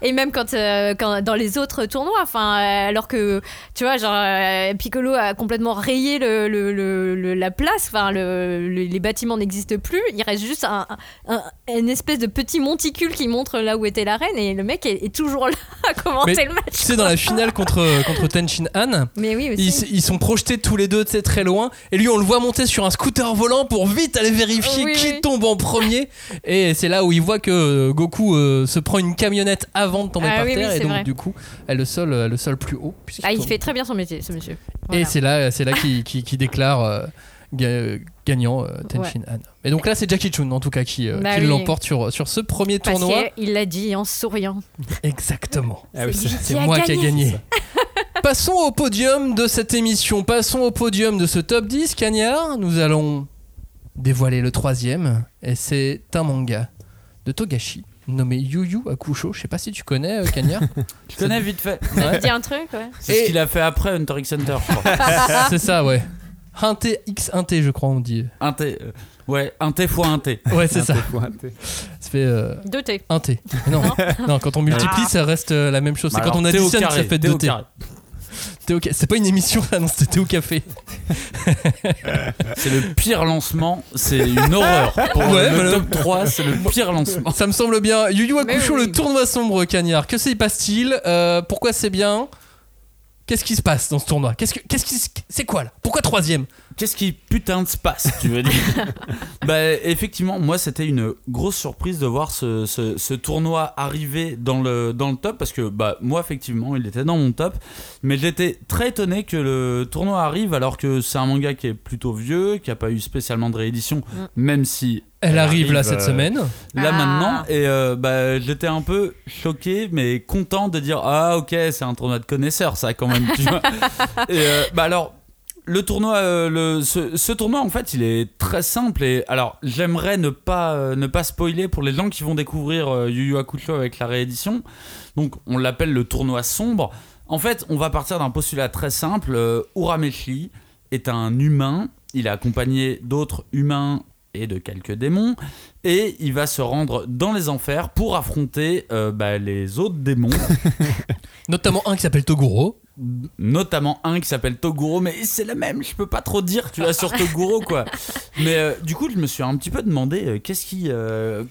S2: Et même quand, euh, quand dans les autres enfin, euh, alors que tu vois, genre euh, Piccolo a complètement rayé le, le- le- le- la place, enfin, le- le- les bâtiments n'existent plus. Il reste juste un, un- une espèce de petit monticule qui montre là où était la reine, et le mec est, est toujours là [LAUGHS] à commenter
S1: Mais
S2: le match.
S1: Tu sais, dans la finale contre, contre Tenshin Han,
S2: Mais oui,
S1: ils, sont projetés tous les deux très loin et lui on le voit monter sur un scooter volant pour vite aller vérifier
S2: Oui,
S1: qui
S2: oui.
S1: tombe en premier [LAUGHS] et c'est là où il voit que euh, Goku euh, se prend une camionnette avant de tomber
S2: Ah
S1: par
S2: oui,
S1: terre et donc
S2: vrai.
S1: du coup elle le sol, euh, le sol plus haut
S2: Ah, il fait très bien son métier, ce monsieur.
S1: et c'est là c'est là qu'il qu'il déclare euh, ga- gagnant euh, Tenshin Han et donc là c'est Jackie Chun en tout cas qui, euh,
S2: Bah
S1: qui
S2: oui.
S1: l'emporte sur, sur ce premier
S2: Parce
S1: tournoi
S2: qu'il l'a dit en souriant.
S1: exactement
S3: Ah oui,
S2: C'est qui
S1: moi qui ai
S2: gagné.
S1: gagné. [LAUGHS] Passons au podium de cette émission. Passons au podium de ce top 10, Cagnard. Nous allons dévoiler le troisième. Et c'est un manga de Togashi nommé Yu Yu Akusho. Je sais pas si tu connais euh, [LAUGHS]
S4: tu connais vite fait.
S1: Ça ouais.
S2: dit un truc, ouais.
S4: C'est ce qu'il a fait après Hunter x Hunter, je crois. [LAUGHS]
S1: C'est ça, ouais. 1T x 1T, je crois, on dit.
S4: 1T. Euh, ouais, 1T fois 1T.
S1: Ouais, c'est ça. 2T. 1T. Euh, non. quand on multiplie, ah. ça reste euh, la même chose.
S4: Bah c'est
S1: quand on additionne, ça fait 2T c'était c'est pas une émission là, [LAUGHS] non, c'était au café.
S4: c'est le pire lancement, c'est une horreur. Le top 3, c'est le pire lancement.
S1: Ça me semble bien. Yu Yu Hakusho,
S2: oui.
S1: le tournoi sombre, Cagnard. Que se passe-t-il? Euh, pourquoi c'est bien? Qu'est-ce qui se passe dans ce tournoi? Qu'est-ce que, qu'est-ce c'est quoi là? Pourquoi troisième?
S4: Qu'est-ce qui putain de se passe, tu veux dire [LAUGHS] Bah effectivement, moi c'était une grosse surprise de voir ce, ce- ce tournoi arriver dans le, dans le top parce que bah moi effectivement il était dans mon top, mais j'étais très étonné que le tournoi arrive alors que c'est un manga qui est plutôt vieux, qui a pas eu spécialement de réédition, même si
S1: Elle, arrive, là cette
S4: euh,
S1: semaine.
S4: là
S2: Ah.
S4: maintenant et euh, bah, j'étais un peu choqué mais content de dire ah ok c'est un tournoi de connaisseurs ça quand même tu vois [LAUGHS] et euh, bah alors le tournoi euh, le, ce, ce tournoi en fait il est très simple et alors j'aimerais ne pas euh, ne pas spoiler pour les gens qui vont découvrir euh, Yu Yu Hakusho avec la réédition. Donc on l'appelle le tournoi sombre. En fait on va partir d'un postulat très simple. Euh, Urameshi est un humain. Il est accompagné d'autres humains et de quelques démons. Et il va se rendre dans les enfers pour affronter euh, bah, les autres démons, [LAUGHS] [LAUGHS]
S1: Notamment un qui s'appelle Toguro.
S4: Notamment un qui s'appelle Toguro, mais c'est le même, je peux pas trop dire, tu vois, sur Toguro quoi. [LAUGHS] Mais euh, du coup, je me suis un petit peu demandé euh, qu'est-ce qui, euh,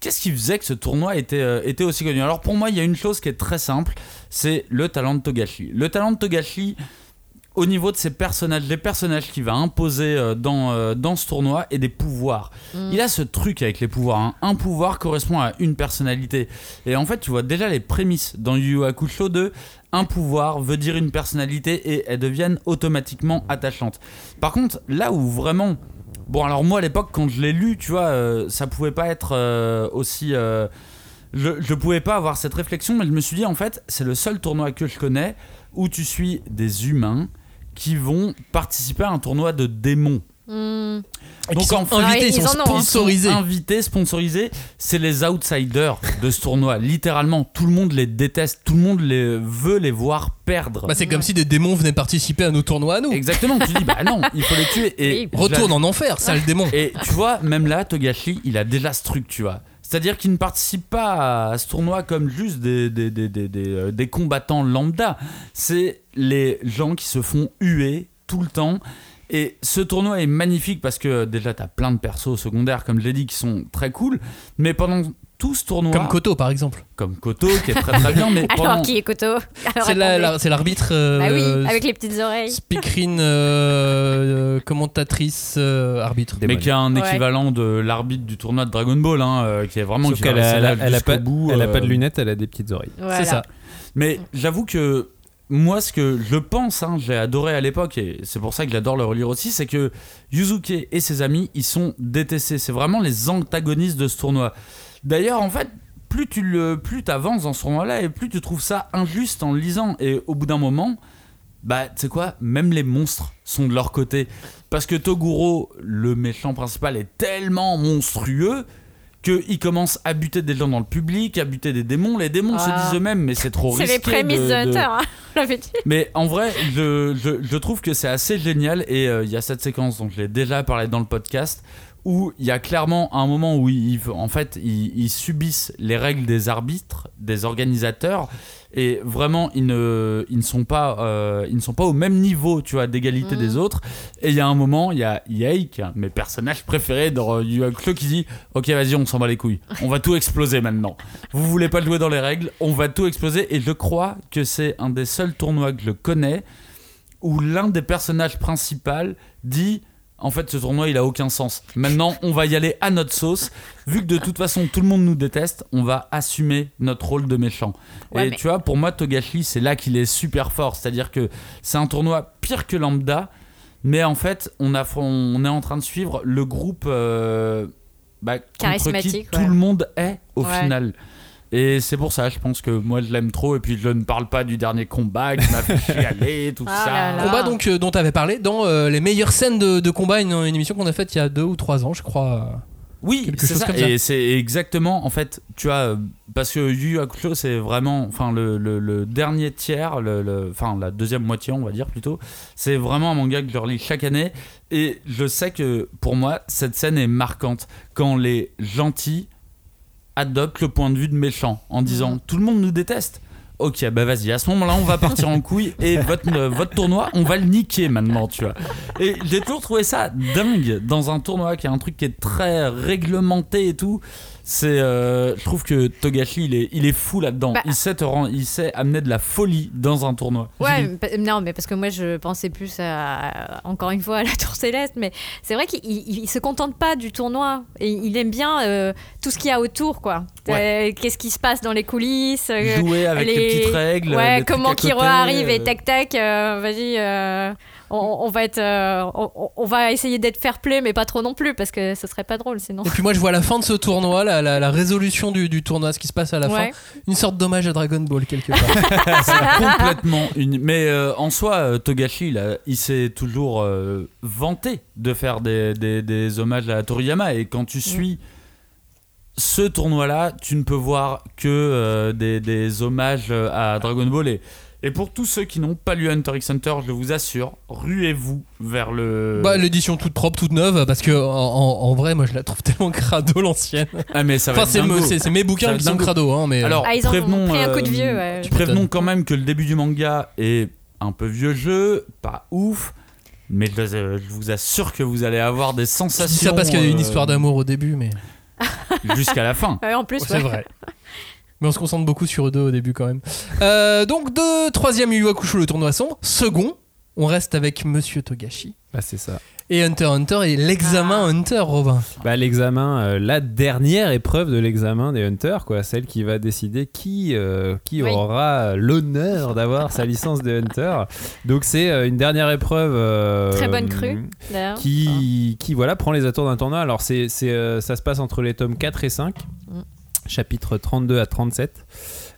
S4: qu'est-ce qui faisait que ce tournoi était, était aussi connu? Alors pour moi, il y a une chose qui est très simple, c'est le talent de Togashi. Le talent de Togashi. Au niveau de ses personnages, les personnages qu'il va imposer dans, dans ce tournoi et des pouvoirs. Il a ce truc avec les pouvoirs. hein. Un pouvoir correspond à une personnalité. Et en fait, tu vois déjà les prémices dans Yu Yu Hakusho de un pouvoir veut dire une personnalité et elles deviennent automatiquement attachantes. Par contre, là où vraiment. Bon, alors moi à l'époque, quand je l'ai lu, tu vois, euh, ça pouvait pas être euh, aussi. euh, je, je pouvais pas avoir cette réflexion, mais je me suis dit en fait, c'est le seul tournoi que je connais où tu suis des humains qui vont participer à un tournoi de démons.
S1: Et
S4: Donc,
S1: sont invités,
S2: Ah,
S1: ils
S2: ils
S1: sont
S2: en ont, hein.
S1: sponsorisés.
S4: Invités, sponsorisés, c'est les outsiders de ce tournoi. Littéralement, tout le monde les déteste, tout le monde les veut les voir perdre.
S1: Bah, c'est comme si des démons venaient participer à nos tournois à nous.
S4: Exactement, tu dis bah non, il faut les tuer et
S2: Oui.
S1: Retourne en enfer, sale démon.
S4: et tu vois, même là, Togashi, il a déjà ce truc, tu vois. C'est-à-dire qu'il ne participe pas à ce tournoi comme juste des, des, des, des, des, euh, des combattants lambda. C'est les gens qui se font huer tout le temps. Et ce tournoi est magnifique parce que déjà, tu as plein de persos secondaires, comme je l'ai dit, qui sont très cool. Mais pendant tout ce tournoi,
S1: Comme Koto par exemple.
S4: comme Koto, qui est très très bien, mais [LAUGHS]
S2: Alors,
S4: pendant,
S2: qui est Koto? Alors,
S1: C'est la- l'arbitre. euh,
S2: Bah oui,
S1: euh,
S2: avec les petites oreilles.
S1: Speakerine euh, euh, commentatrice euh, arbitre.
S4: mais qui a un
S2: Ouais.
S4: équivalent de l'arbitre du tournoi de Dragon Ball, hein, euh, qui est vraiment
S3: Sauf qu'elle a, elle a- elle a
S4: jusqu'au
S3: pas,
S4: bout,
S3: elle a pas de lunettes, elle a des petites oreilles.
S2: Voilà.
S1: C'est ça.
S4: Mais j'avoue que moi, ce que je pense, hein, j'ai adoré à l'époque, et c'est pour ça que j'adore le relire aussi, c'est que Yuzuke et ses amis, ils sont détestés. C'est vraiment les antagonistes de ce tournoi. D'ailleurs, en fait, plus tu le, plus avances dans ce tournoi-là et plus tu trouves ça injuste en le lisant. Et au bout d'un moment, bah, tu sais quoi, même les monstres sont de leur côté. Parce que Toguro, le méchant principal, est tellement monstrueux qu'il commence à buter des gens dans le public, à buter des démons. Les démons
S2: Ah.
S4: se disent eux-mêmes, mais c'est trop
S2: C'est
S4: risqué.
S2: les prémices de,
S4: de-
S2: Hunter, hein, [LAUGHS] l'avais dit.
S4: mais en vrai, je, je, je trouve que c'est assez génial et euh, il y a cette séquence dont je l'ai déjà parlé dans le podcast où il y a clairement un moment où ils, en fait, ils, ils subissent les règles des arbitres, des organisateurs et vraiment ils ne, ils ne sont pas, euh, ils ne sont pas au même niveau, tu vois, d'égalité
S2: Mhm.
S4: des autres. Et il y a un moment, il y a Yei, qui est un de mes personnages préférés dans euh, qui dit Ok, vas-y, on s'en bat les couilles. On va tout exploser maintenant. Vous voulez pas jouer dans les règles, on va tout exploser. Et je crois que c'est un des seuls tournois que je connais où l'un des personnages principaux dit en fait ce tournoi il a aucun sens. Maintenant on va y aller à notre sauce. Vu que de toute façon tout le monde nous déteste, on va assumer notre rôle de méchant.
S2: Ouais,
S4: Et
S2: mais-
S4: tu vois pour moi Togashi c'est là qu'il est super fort. C'est-à-dire que c'est un tournoi pire que lambda. Mais en fait on, a, on est en train de suivre le groupe euh, bah, contre qui
S2: Charismatique,
S4: tout le monde est au
S2: Ouais.
S4: final. Et c'est pour ça, je pense que moi je l'aime trop. Et puis je ne parle pas du dernier combat qui m'a fait chialer, [LAUGHS] tout
S2: Ah
S4: ça.
S2: là là.
S1: Combat donc euh, dont tu avais parlé dans euh, les meilleures scènes de, de combat, une, une émission qu'on a faite il y a deux ou trois ans, je crois.
S4: Oui, c'est ça.
S1: comme ça.
S4: Et c'est exactement, en fait, tu vois, euh, parce que Yu Yu Hakusho, c'est vraiment, enfin, le, le- le dernier tiers, le, le- enfin, la deuxième moitié, on va dire plutôt, c'est vraiment un manga que je relis chaque année. Et je sais que pour moi, cette scène est marquante quand les gentils adoptent le point de vue de méchant en disant tout le monde nous déteste. Ok, bah vas-y, à ce moment-là, on va partir en couille [LAUGHS] et votre, euh, votre tournoi, on va le niquer maintenant, tu vois. Et j'ai toujours trouvé ça dingue dans un tournoi qui est un truc qui est très réglementé et tout. C'est, euh, je trouve que Togashi, il est, il est fou là-dedans.
S2: Bah.
S4: il, sait te rend- il sait amener de la folie dans un tournoi.
S2: Ouais, mais non, mais parce que moi je pensais plus à, encore une fois à la Tour Céleste, mais c'est vrai qu'il il- il se contente pas du tournoi et il aime bien euh, tout ce qu'il y a autour, quoi.
S4: Ouais.
S2: Euh, Qu'est-ce qui se passe dans les coulisses euh,
S4: Jouer avec les, petites règles.
S2: Ouais,
S4: les
S2: comment Kiro arrive et tac tac, euh, vas-y, euh, on, on va être, euh, on, on va essayer d'être fair play, mais pas trop non plus parce que ce serait pas drôle sinon.
S1: Et puis moi je vois la fin de ce tournoi, la, la- la résolution du, du tournoi, ce qui se passe à la
S2: Ouais.
S1: fin, une sorte d'hommage à Dragon Ball quelque part. [LAUGHS]
S4: C'est [LAUGHS] complètement une. Mais euh, en soi, euh, Togashi, il, s'est toujours euh, vanté de faire des, des- des hommages à Toriyama. Et quand tu suis ce tournoi-là, tu ne peux voir que euh, des, des hommages à Dragon Ball. Et, et pour tous ceux qui n'ont pas lu Hunter x Hunter, je vous assure, ruez-vous vers le.
S1: bah, l'édition toute propre, toute neuve, parce que en, en- en vrai, moi je la trouve [LAUGHS] tellement crado l'ancienne.
S4: ah, mais ça va
S1: Enfin,
S4: être
S1: c'est me- c'est c'est mes bouquins qui sont crado, hein, mais.
S4: Alors,
S2: Ah, ils en ont
S4: prévenons,
S2: pris un coup de
S4: euh,
S2: vieux, ouais.
S1: tu
S4: Prévenons quand même que le début du manga est un peu vieux jeu, pas ouf, mais je, je vous assure que vous allez avoir des
S1: je
S4: sensations.
S1: dis ça parce qu'il y a une
S4: euh,
S1: histoire d'amour au début, mais. [LAUGHS]
S4: jusqu'à la fin.
S2: Ouais, en plus,
S1: C'est
S2: ouais.
S1: vrai. Mais on se concentre beaucoup sur eux deux au début quand même. Euh, donc, de troisième Yu Hakusho, le tournoi son. Second, on reste avec Monsieur Togashi.
S3: Bah, c'est ça.
S1: Et Hunter x Hunter et l'examen
S2: Ah.
S1: Hunter, Robin.
S3: Bah, l'examen, euh, la dernière épreuve de l'examen des Hunters, quoi, celle qui va décider qui, euh, qui
S2: Oui.
S3: aura l'honneur d'avoir sa licence de Hunter. Donc c'est euh, une dernière épreuve euh,
S2: Très bonne crue, d'ailleurs.
S3: qui, qui voilà prend les atours d'un tournoi. Alors c'est, c'est, euh, ça se passe entre les tomes 4 et 5,
S2: Mm.
S3: Chapitres 32 à 37.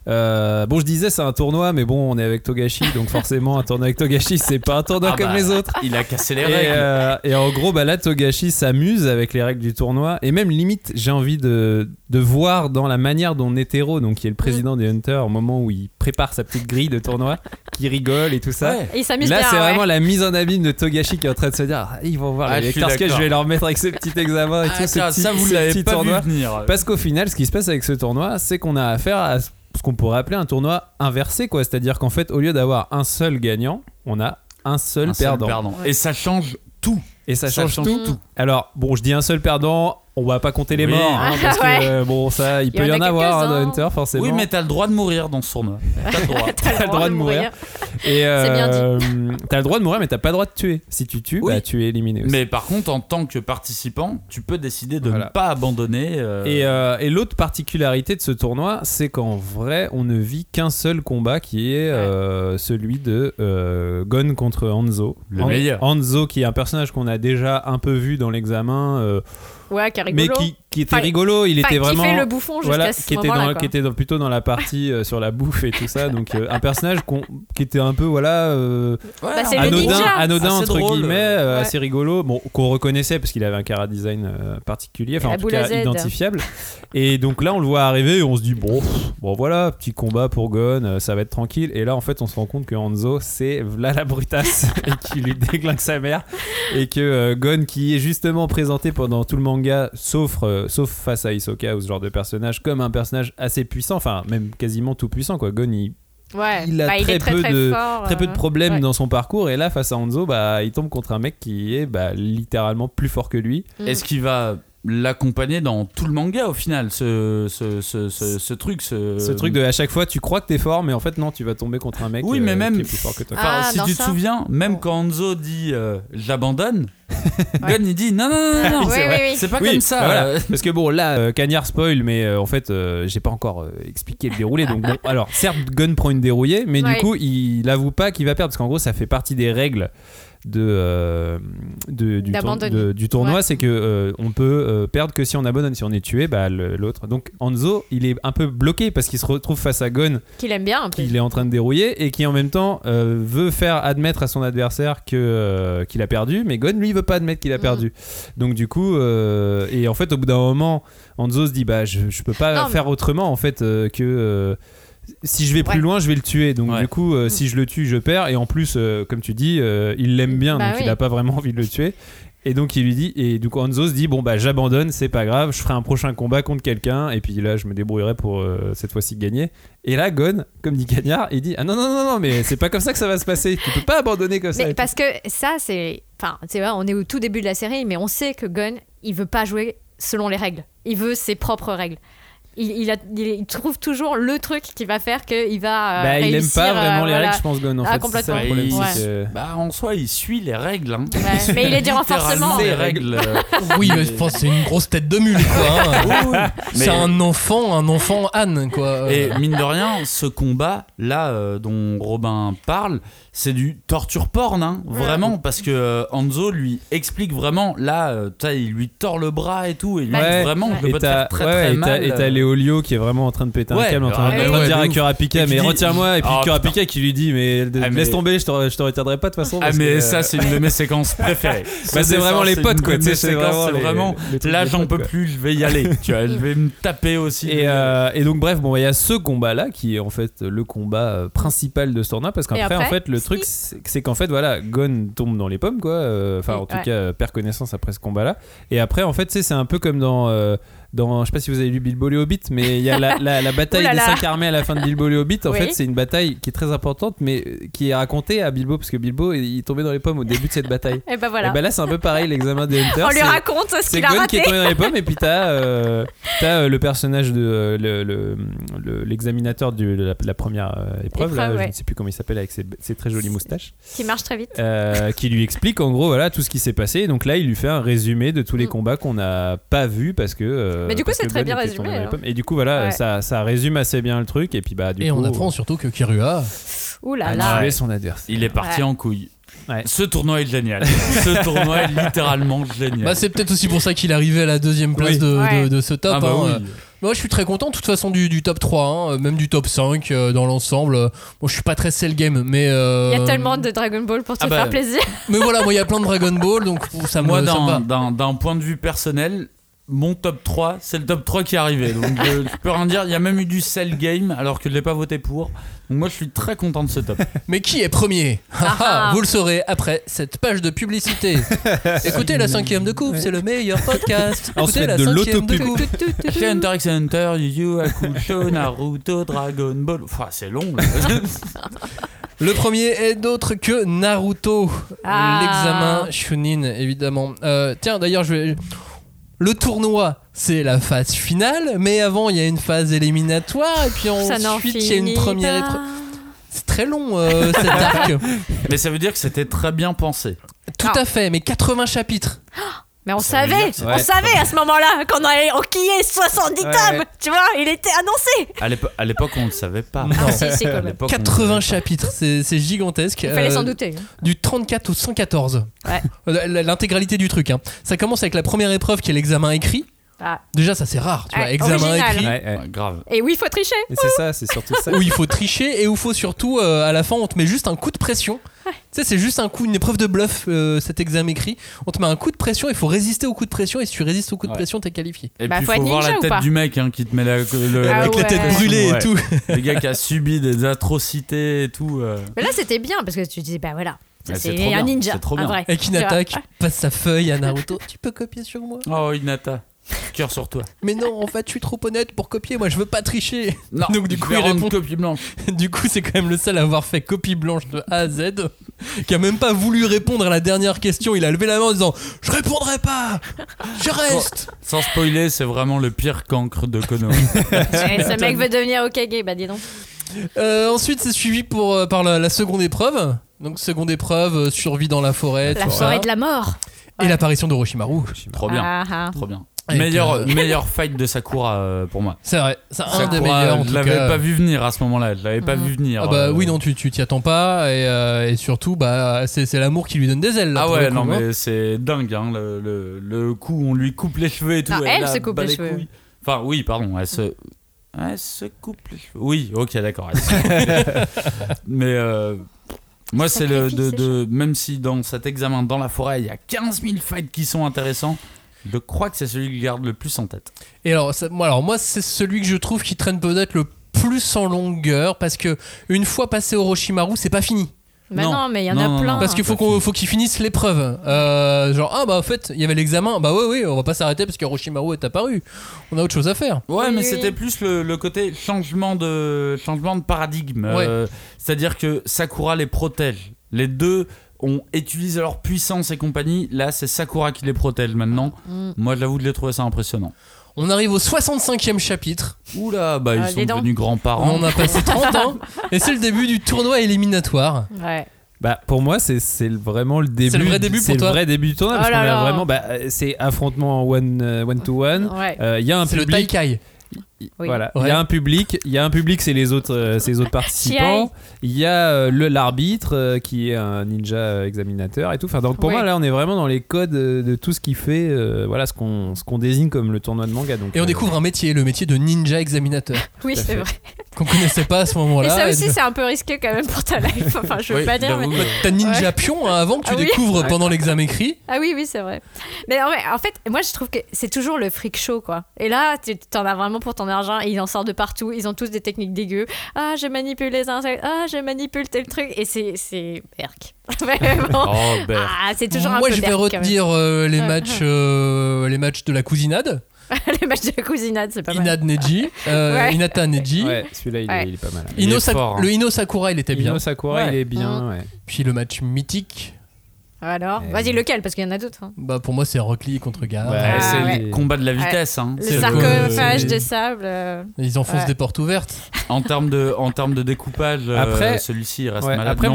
S3: Euh, bon, je disais c'est un tournoi, mais bon, on est avec Togashi, donc forcément un tournoi avec Togashi, c'est pas un tournoi
S4: Ah
S3: comme
S4: bah,
S3: les autres.
S4: Il a cassé les
S3: Et,
S4: règles.
S3: euh, et en gros, bah là, Togashi s'amuse avec les règles du tournoi. Et même limite, j'ai envie de, de voir dans la manière dont Netero, donc qui est le président des Hunters, au moment où il prépare sa petite grille de tournoi, qui rigole et tout ça.
S4: Ouais.
S2: Et il s'amuse
S3: Là, c'est
S2: ouais.
S3: vraiment la mise en abîme de Togashi qui est en train de se dire ah, ils vont voir
S4: Ah,
S3: les
S4: je suis
S3: casquettes, je vais leur mettre avec ce petit examen et
S4: Ah,
S3: tout.
S4: ça,
S3: ce petit,
S4: ça, vous l'avez pas
S3: tournoi.
S4: vu venir.
S3: Parce qu'au final, ce qui se passe avec ce tournoi, c'est qu'on a affaire à ce qu'on pourrait appeler un tournoi inversé, quoi. C'est-à-dire qu'en fait, au lieu d'avoir un seul gagnant, on a un seul
S4: Un seul
S3: perdant.
S4: Et ça change tout.
S3: Et ça,
S4: Ça
S3: change,
S4: change
S3: tout.
S4: tout.
S3: Alors, bon, je dis un seul perdant, on va pas compter les
S4: Oui.
S3: morts, hein, parce [LAUGHS] que
S2: Ouais.
S3: euh, bon, ça, il, peut y en avoir hein, Hunter, forcément.
S4: Oui, mais t'as le droit de mourir dans ce tournoi. [LAUGHS] T'as le droit.
S2: T'as
S3: le droit de mourir. Et
S2: C'est bien
S3: euh, t'as le droit de mourir, mais t'as pas le droit de tuer. Si tu tues,
S4: Oui.
S3: bah, tu es éliminé aussi.
S4: Mais par contre, en tant que participant, tu peux décider de
S3: Voilà.
S4: ne pas abandonner. euh,
S3: Et, euh, et l'autre particularité de ce tournoi, c'est qu'en vrai, on ne vit qu'un seul combat qui est euh, celui de euh, Gon contre Hanzo.
S4: Le meilleur.
S3: Hanzo, qui est un personnage qu'on a déjà un peu vu dans l'examen, euh,
S2: Ouais, qui est
S3: mais qui, qui était
S2: Enfin,
S3: rigolo. Il
S2: enfin,
S3: était
S2: qui
S3: vraiment.
S2: fait le bouffon
S3: voilà,
S2: ce
S3: qui était,
S2: moment-là,
S3: dans,
S2: quoi.
S3: qui était dans- plutôt dans la partie euh, sur la bouffe et tout ça. [LAUGHS] Donc euh, un personnage qui était un peu voilà euh,
S2: Bah,
S3: anodin,
S2: ninja.
S3: anodin
S4: Assez
S3: entre
S4: drôle.
S3: guillemets, euh,
S2: Ouais.
S3: assez rigolo. Bon, qu'on reconnaissait parce qu'il avait un cara design euh, particulier, enfin en tout cas
S2: Z.
S3: identifiable. Et donc là, on le voit arriver et on se dit bon, pff, bon voilà, petit combat pour Gon, euh, ça va être tranquille. Et là, en fait, on se rend compte que Hanzo, c'est là la brutasse [LAUGHS] et qui lui déglingue sa mère et que euh, Gon, qui est justement présenté pendant tout le manga, sauf euh, sauf face à Hisoka ou ce genre de personnage, comme un personnage assez puissant, enfin même quasiment tout puissant quoi. Gon, il
S2: Ouais.
S3: il a
S2: Bah,
S3: très
S2: est très,
S3: peu
S2: très
S3: de
S2: fort,
S3: très peu de
S2: euh,
S3: problèmes
S2: ouais.
S3: dans son parcours et là face à Hanzo bah il tombe contre un mec qui est bah, littéralement plus fort que lui
S2: Mm.
S4: Est-ce qu'il va l'accompagner dans tout le manga au final ce, ce, ce, ce, ce truc ce,
S3: ce truc de à chaque fois tu crois que t'es fort mais en fait non tu vas tomber contre un mec
S4: Oui, mais
S3: euh,
S4: même-
S3: qui est plus fort que toi
S4: Enfin,
S2: Ah,
S4: si tu te souviens, même quand Hanzo dit euh, j'abandonne, [LAUGHS] Gon il dit non, non, non, non, non,
S2: Oui,
S4: c'est
S2: oui, oui.
S4: c'est pas
S3: Oui,
S4: comme ça.
S3: bah voilà.
S4: euh.
S3: parce que bon là euh, Cagnard spoil mais euh, en fait euh, j'ai pas encore euh, expliqué le déroulé donc bon alors certes Gun prend une dérouillée mais
S2: Ouais.
S3: du coup il avoue pas qu'il va perdre parce qu'en gros ça fait partie des règles de, euh, de- du, tour-
S2: D'abandonner.
S3: de- du tournoi
S2: Ouais.
S3: c'est que euh, on peut euh, perdre que si on abandonne si on est tué bah l'autre donc Hanzo il est un peu bloqué parce qu'il se retrouve face à Gon
S2: Qu'il aime bien
S3: qu'il est en train de dérouiller et qui en même temps veut faire admettre à son adversaire que qu'il a perdu mais Gon lui veut pas admettre qu'il a
S2: Mhm.
S3: perdu donc du coup et en fait au bout d'un moment Hanzo se dit bah je, je peux pas
S2: Non, mais-
S3: faire autrement en fait que si je vais plus
S2: Ouais.
S3: loin je vais le tuer donc
S4: Ouais.
S3: du coup euh,
S2: Mm.
S3: si je le tue je perds et en plus euh, comme tu dis euh, il l'aime bien
S2: Bah
S3: donc il
S2: oui.
S3: a pas vraiment envie de le tuer et donc il lui dit et du coup Hanzo se dit bon bah j'abandonne c'est pas grave je ferai un prochain combat contre quelqu'un et puis là je me débrouillerai pour euh, cette fois-ci gagner et là Gon comme dit Cagnard il dit ah non non non non mais c'est pas comme ça que ça va se passer tu peux pas abandonner comme ça
S2: parce que ça, c'est. Enfin, c'est vrai, on est au tout début de la série, mais on sait que Gun, il veut pas jouer selon les règles. Il veut ses propres règles. Il, il, a- il- il trouve toujours le truc qui va faire qu'il va. euh,
S3: bah il aime
S2: réussir,
S3: pas vraiment
S2: euh,
S3: les
S2: voilà.
S3: règles je pense Gon en
S2: Ah,
S3: fait
S2: complètement.
S3: c'est ça le problème
S4: Ouais.
S3: que-
S4: Bah en soi il suit les règles. Hein.
S2: Ouais, mais il les dit
S4: Littéralement
S2: renforcément.
S4: les règles. [LAUGHS]
S1: Oui, mais enfin, c'est une grosse tête de mule, quoi. hein. [LAUGHS] C'est un enfant, un enfant Anne, quoi.
S4: Et mine de rien, ce combat là euh, dont Robin parle, c'est du torture porn, hein, vraiment, parce que euh, Hanzo lui explique vraiment là, euh, il lui tord le bras et tout, et lui dit
S3: Ouais.
S4: vraiment, je peux te faire très
S3: ouais,
S4: très
S3: et t'as-
S4: mal.
S3: et Léolio qui est vraiment en train de péter un
S4: Ouais,
S3: câble en train,
S4: ah,
S3: en train
S4: ouais,
S3: de dire
S4: de
S3: à
S4: ouf.
S3: Kurapika
S4: Et qui
S3: mais
S4: dit-
S3: retiens-moi et puis
S4: Ah,
S3: Kurapika qui lui dit mais de-
S4: Ah, mais-
S3: laisse tomber je te, je te retiendrai pas de toute façon
S4: Ah
S3: parce
S4: mais
S3: que,
S4: ça
S3: euh,
S4: c'est une de mes séquences préférées. [LAUGHS]
S3: Bah,
S4: Ce
S3: c'est
S4: dessin,
S3: vraiment les potes,
S4: une
S3: quoi,
S4: de
S3: tu sais,
S4: mes
S3: c'est
S4: séquences,
S3: vraiment
S4: c'est
S3: les-
S4: vraiment.
S3: les trucs
S4: Là
S3: des
S4: j'en
S3: potes,
S4: peux
S3: quoi.
S4: plus, je vais y aller. tu vois, je vais me [LAUGHS] taper aussi.
S3: Et, euh, et donc bref, bon, il y a ce combat-là qui est en fait le combat euh, principal de ce tournoi parce qu'après,
S2: après,
S3: en fait, le truc, c'est c'est qu'en fait, voilà, Gon tombe dans les pommes, quoi. euh, Enfin,
S2: Oui,
S3: en tout
S2: ouais.
S3: cas, euh, perd connaissance après ce combat-là. Et après, en fait, tu sais, c'est un peu comme dans. euh, dans, je sais pas si vous avez lu Bilbo le Hobbit, mais il y a la, la, la [LAUGHS] bataille
S2: là
S3: des
S2: là.
S3: cinq armées à la fin de Bilbo le Hobbit. En
S2: Oui.
S3: fait, c'est une bataille qui est très importante, mais qui est racontée à Bilbo parce que Bilbo il tombait dans les pommes au début de cette bataille. [LAUGHS]
S2: Et ben voilà.
S3: Et ben là, c'est un peu pareil, l'examen des Hunters.
S2: on lui raconte ce
S3: c'est
S2: qu'il a
S3: Gon qui
S2: raté.
S3: est tombé dans les pommes et puis t'as euh, [LAUGHS] euh, le personnage de euh, le- le- le- l'examinateur de la, la première euh, épreuve, là, je ne sais plus comment il s'appelle avec ses, ses très jolies moustaches
S2: Qui marche très vite.
S3: qui lui explique en gros voilà tout ce qui s'est passé Et donc là il lui fait un résumé de tous les
S2: Mm.
S3: combats qu'on n'a pas vus parce que
S2: Mais du coup, c'est très bien résumé, hein.
S3: et du coup voilà
S2: Ouais.
S3: ça, ça résume assez bien le truc et puis bah du
S1: Et
S3: coup
S1: on apprend surtout que Kirua.
S2: Ouh là
S3: a
S2: là.
S3: tué son adversaire
S4: Il est parti
S2: Ouais.
S4: en couille.
S3: Ouais.
S4: Ce tournoi est génial. Ce tournoi est littéralement génial.
S1: Bah, c'est peut-être aussi pour ça qu'il est arrivé à la deuxième place
S3: Oui.
S1: de,
S2: Ouais.
S1: de- de ce top.
S4: Ah bah
S1: hein.
S4: oui.
S1: Moi, je suis très content, de toute façon, du, du top 3, hein, même du top 5 euh, dans l'ensemble. Euh, Bon, je suis pas très cell game, mais. euh,
S2: Il y a tellement de Dragon Ball pour te
S4: Ah bah,
S2: faire plaisir.
S1: Mais voilà, moi, il y a plein de Dragon Ball, donc ça me,
S4: Moi, d'un point de vue personnel, mon top 3, c'est le top 3 qui est arrivé. Donc, euh, [LAUGHS] je peux rien dire. Il y a même eu du cell game alors que je l'ai pas voté pour. Donc, moi, je suis très content de ce top. [LAUGHS]
S1: Mais qui est premier Ah,
S2: Ah.
S1: Vous le saurez après cette page de publicité. [LAUGHS] Écoutez la cinquième de coupe, c'est le meilleur podcast. Écoutez la
S3: de
S1: cinquième de
S3: l'autopub.
S1: coupe.
S4: Chez Hunter x Hunter, Yu Yu Hakusho, Naruto, Dragon Ball. Enfin, c'est long. là.
S1: Le premier est d'autre que Naruto.
S2: Ah.
S1: L'examen Chunin, évidemment. Euh, tiens, d'ailleurs, je vais. Le tournoi, c'est la phase finale, mais avant, il y a une phase éliminatoire, et puis ensuite, il y a une première épreuve. C'est très long, euh, cet arc. [LAUGHS]
S4: Mais ça veut dire que c'était très bien pensé.
S1: Tout
S2: Ah.
S1: à fait, mais 80 chapitres.
S2: Mais on savait, on
S3: Ouais.
S2: savait à ce moment-là qu'on allait enquiller 70
S3: Ouais,
S2: tomes.
S3: ouais.
S2: Tu vois, il était annoncé.
S4: À l'épo- à l'époque, on ne le savait pas.
S2: Ah, si, [LAUGHS] si, quand
S4: À
S2: même.
S4: l'époque, on le
S1: 80
S4: savait
S1: chapitres, c'est gigantesque.
S2: Il fallait
S1: Euh,
S2: s'en douter.
S1: Du 34 au 114.
S2: Ouais.
S1: Euh, L'intégralité du truc. hein. Ça commence avec la première épreuve qui est l'examen écrit.
S2: Ah.
S1: Déjà, ça c'est rare, tu vois.
S2: Ah,
S1: Examen
S2: original.
S1: écrit.
S3: Ouais, ouais.
S4: Ouais, grave.
S2: Et oui, il faut tricher.
S3: Et c'est ça, c'est surtout ça.
S1: où il faut tricher et où il faut surtout euh, à la fin on te met juste un coup de pression. Tu sais c'est juste un coup une épreuve de bluff euh, cet examen écrit. On te met un coup de pression, il faut résister au coup de pression et si tu résistes au coup de
S4: Ouais.
S1: pression t'es qualifié.
S4: Et
S2: Bah,
S4: puis
S2: faut
S4: faut
S2: être
S4: voir la tête du mec hein, qui te met la, le,
S2: Ah
S1: Avec la
S2: ouais.
S1: tête brûlée
S4: Ouais.
S1: et tout.
S4: le gars qui a subi des atrocités et tout. euh.
S2: Mais là, c'était bien parce que tu disais, bah voilà, ça,
S4: c'est
S2: un
S4: bien,
S2: ninja.
S4: c'est trop
S2: un
S4: bien.
S2: vrai.
S1: Et Hinata
S2: Tu
S1: qui passe sa feuille à Naruto. tu peux copier sur moi.
S4: Oh Inata, cœur sur toi.
S1: Mais non, en fait, je suis trop honnête pour copier. Moi, je veux pas tricher.
S4: Non,
S1: Donc du
S4: je
S1: coup,
S4: vais
S1: il
S4: rendre
S1: répond.
S4: copie blanche. [LAUGHS]
S1: Du coup, c'est quand même le seul à avoir fait copie blanche de A à Z, qui a même pas voulu répondre à la dernière question. Il a levé la main en disant Je répondrai pas Je reste
S4: Sans spoiler, c'est vraiment le pire cancre de Kono. [LAUGHS]
S2: Ouais, ce mec veut devenir Okage, bah dis donc.
S1: Euh, Ensuite, c'est suivi pour, euh, par la, la seconde épreuve. Donc, seconde épreuve, euh, survie dans la forêt.
S2: La
S1: tout ça.
S2: forêt de la mort.
S1: Et l'apparition d'Orochimaru.
S4: Trop bien,
S2: Ah, ah.
S4: trop bien. Meilleur,
S1: euh,
S4: meilleur fight de Sakura euh, pour moi.
S1: C'est vrai, c'est un
S4: Sakura,
S1: des meilleurs en
S4: je l'avais pas vu venir à ce moment-là. Je l'avais pas
S2: Mhm.
S4: vu venir.
S1: Ah bah
S4: euh.
S1: oui non tu tu t'y attends pas et, euh, et surtout bah c'est c'est l'amour qui lui donne des ailes là,
S4: Ah ouais, non
S1: hein.
S4: mais c'est dingue, hein, le, le, le coup où on lui coupe les cheveux et tout.
S2: Non, elle
S4: a
S2: se coupe les cheveux.
S4: couilles. Enfin, oui, pardon, elle se. Elle se coupe les cheveux. Oui, ok, d'accord. elle [LAUGHS] mais euh, moi, c'est le. De, de- même si dans cet examen dans la forêt, il y a 15 000 fights qui sont intéressants, je crois que c'est celui que je garde le plus en tête.
S1: Et alors, ça- moi, alors moi, c'est celui que je trouve qui traîne peut-être le plus en longueur parce que une fois passé Orochimaru, c'est pas fini.
S2: Bah
S4: Non.
S2: non, mais il y en
S4: Non,
S2: a
S4: non,
S2: plein.
S1: Parce qu'il faut qu'on faut qu'il finisse l'épreuve. Euh, genre ah bah en fait il y avait l'examen. Bah ouais oui on va pas s'arrêter parce qu'Orochimaru est apparu. On a autre chose à faire.
S4: Ouais,
S2: Oui,
S4: mais
S2: oui,
S4: c'était
S2: oui.
S4: plus le, le côté changement de, changement de paradigme.
S1: Ouais.
S4: Euh, C'est-à-dire que Sakura les protège. Les deux ont utilisé leur puissance et compagnie. Là, c'est Sakura qui les protège maintenant.
S2: Mm.
S4: Moi, je l'ai trouvé ça impressionnant.
S1: On arrive au 65e chapitre.
S4: Oula, bah ils
S2: Ah,
S4: sont devenus grands-parents.
S1: On a passé [LAUGHS] 30 ans et c'est le début du tournoi éliminatoire.
S2: Ouais.
S3: Bah pour moi c'est c'est vraiment le début.
S1: C'est le vrai début pour
S3: c'est
S1: toi
S3: le vrai début du tournoi
S2: Oh
S3: parce qu'on a
S2: là.
S3: vraiment bah euh, c'est affrontement one euh, one to one.
S2: Ouais.
S3: Euh, Il y a un
S1: C'est le
S3: public.
S1: Taikai.
S2: Oui.
S3: Voilà, il y a un public, il y a un public, c'est les autres, euh, c'est les autres participants. Il y a euh, le l'arbitre euh, qui est un ninja examinateur et tout. Enfin, donc pour
S2: Ouais.
S3: moi là, on est vraiment dans les codes de tout ce qui fait, euh, voilà, ce qu'on ce qu'on désigne comme le tournoi de manga. Donc
S1: Et on
S3: euh,
S1: découvre un métier, le métier de ninja examinateur, [LAUGHS]
S2: Oui, c'est vrai.
S1: qu'on connaissait pas à ce
S2: Et
S1: moment-là.
S2: ça
S1: Et
S2: aussi,
S1: de-
S2: c'est un peu risqué quand même pour ta life. [LAUGHS] Enfin, je veux
S4: Oui,
S2: pas dire, mais.
S1: T'as ninja
S2: Ouais.
S1: pion hein, avant que tu
S2: Ah oui.
S1: découvres pendant l'examen écrit.
S2: Ah oui, oui, c'est vrai. Mais en fait, moi, je trouve que c'est toujours le freak show, quoi. Et là, tu t'en as vraiment pour ton argent. Et ils en sortent de partout. Ils ont tous des techniques dégueu. Ah, je manipule les insectes. Ah, je manipule tel truc. Et c'est. C'est. Berk. [LAUGHS] Vraiment.
S4: Oh.
S2: Ah, c'est toujours un
S1: Moi,
S2: peu
S1: je vais retenir euh, les matchs, euh, les matchs de la cousinade, [LAUGHS]
S2: les matchs de cousinade, c'est pas mal.
S1: Inad Neji, euh,
S2: Ouais.
S1: Inata Neji.
S3: Ouais, celui-là il,
S2: Ouais.
S3: est, il est pas mal.
S4: Il
S1: Ino
S4: est
S1: Sak-
S4: fort, hein.
S1: Le Ino Sakura, il était bien.
S3: Ino Sakura,
S4: Ouais.
S3: il est bien. Ouais.
S1: Puis le match mythique,
S2: Alors,
S3: Eh
S2: vas-y, lequel Parce qu'il y en a d'autres. hein.
S1: bah pour moi c'est Rock Lee contre Gar.
S3: Ouais,
S2: Ah,
S4: c'est
S2: ouais.
S4: le combat de la vitesse. Hein.
S2: Le sarcophage de sable. euh,
S1: Ils enfoncent
S2: Ouais.
S1: des portes ouvertes.
S4: En termes de, en termes de découpage, euh,
S3: Après-
S4: celui-ci il reste
S3: Ouais,
S4: malade.
S3: Après,
S4: Non,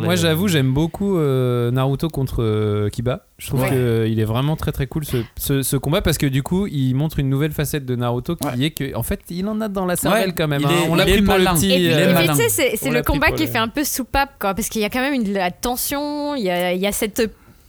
S3: moi, j'avoue, j'aime beaucoup euh, Naruto contre euh, Kiba. Je trouve
S2: Ouais.
S3: qu'il est vraiment très très cool ce, ce, ce combat parce que du coup, il montre une nouvelle facette de Naruto qui est que, en fait, il en a dans la cervelle
S4: Ouais,
S3: quand même.
S4: il
S3: hein.
S4: est-
S3: On l'a
S4: est
S3: pris pour le petit.
S2: Et
S4: est
S2: tu sais, c'est, le combat qui
S3: le-
S2: fait un peu soupape, quoi, parce qu'il y a quand même une, la tension, il y a, il y a cette.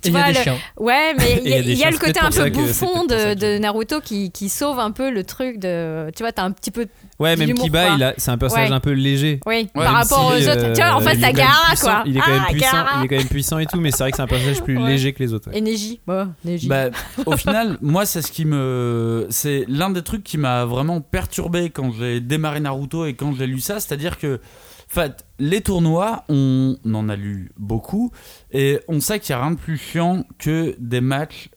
S1: Et
S2: Tu
S1: il y a
S2: vois,
S1: des
S2: le-
S1: chiens. [LAUGHS]
S2: Ouais, mais [LAUGHS] il y, a- y le côté un peu bouffon de, Naruto qui, qui sauve un peu le truc de. Tu vois, t'as un petit peu.
S3: Ouais, même Kiba,
S2: quoi.
S3: il a, c'est un personnage
S2: Ouais.
S3: un peu léger.
S2: Oui,
S4: Ouais,
S2: par rapport aux autres. Tu vois, en
S3: euh, est
S2: t'as Gaara, quoi.
S3: Il est quand même
S2: ah,
S3: puissant. Il est quand même puissant et tout, mais c'est vrai que c'est un personnage plus [LAUGHS]
S2: Ouais.
S3: léger que les autres. ouais.
S2: Et Neji. Bah, Neji.
S4: Bah, au final, moi, c'est ce qui me. C'est l'un des trucs qui m'a vraiment perturbé quand j'ai démarré Naruto et quand j'ai lu ça. C'est-à-dire que, fait, les tournois, on en a lu beaucoup et on sait qu'il n'y a rien de plus chiant que des matchs.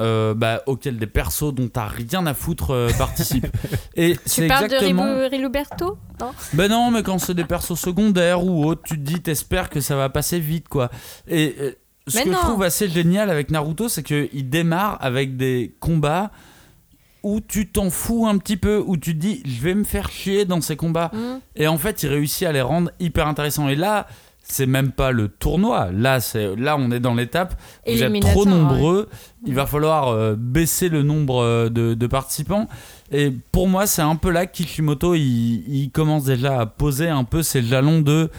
S4: euh, bah, auxquels des persos dont t'as rien à foutre euh, [LAUGHS] participent. Et
S2: tu parles
S4: exactement.
S2: de Ribu- Riluberto? Non?
S4: Ben non, mais quand c'est des persos secondaires ou autres, tu te dis, t'espères que ça va passer vite, quoi. Et euh, ce
S2: Mais
S4: que
S2: non.
S4: je trouve assez génial avec Naruto, c'est qu'il démarre avec des combats où tu t'en fous un petit peu, où tu te dis, je vais me faire chier dans ces combats.
S2: Hmm.
S4: Et en fait, il réussit à les rendre hyper intéressants. Et là, c'est même pas le tournoi. Là, c'est là, on est dans l'étape. Vous êtes trop
S2: ouais.
S4: nombreux. Il va falloir euh, baisser le nombre euh, de, de participants. Et pour moi, c'est un peu là que Kishimoto, il, il commence déjà à poser un peu ses jalons de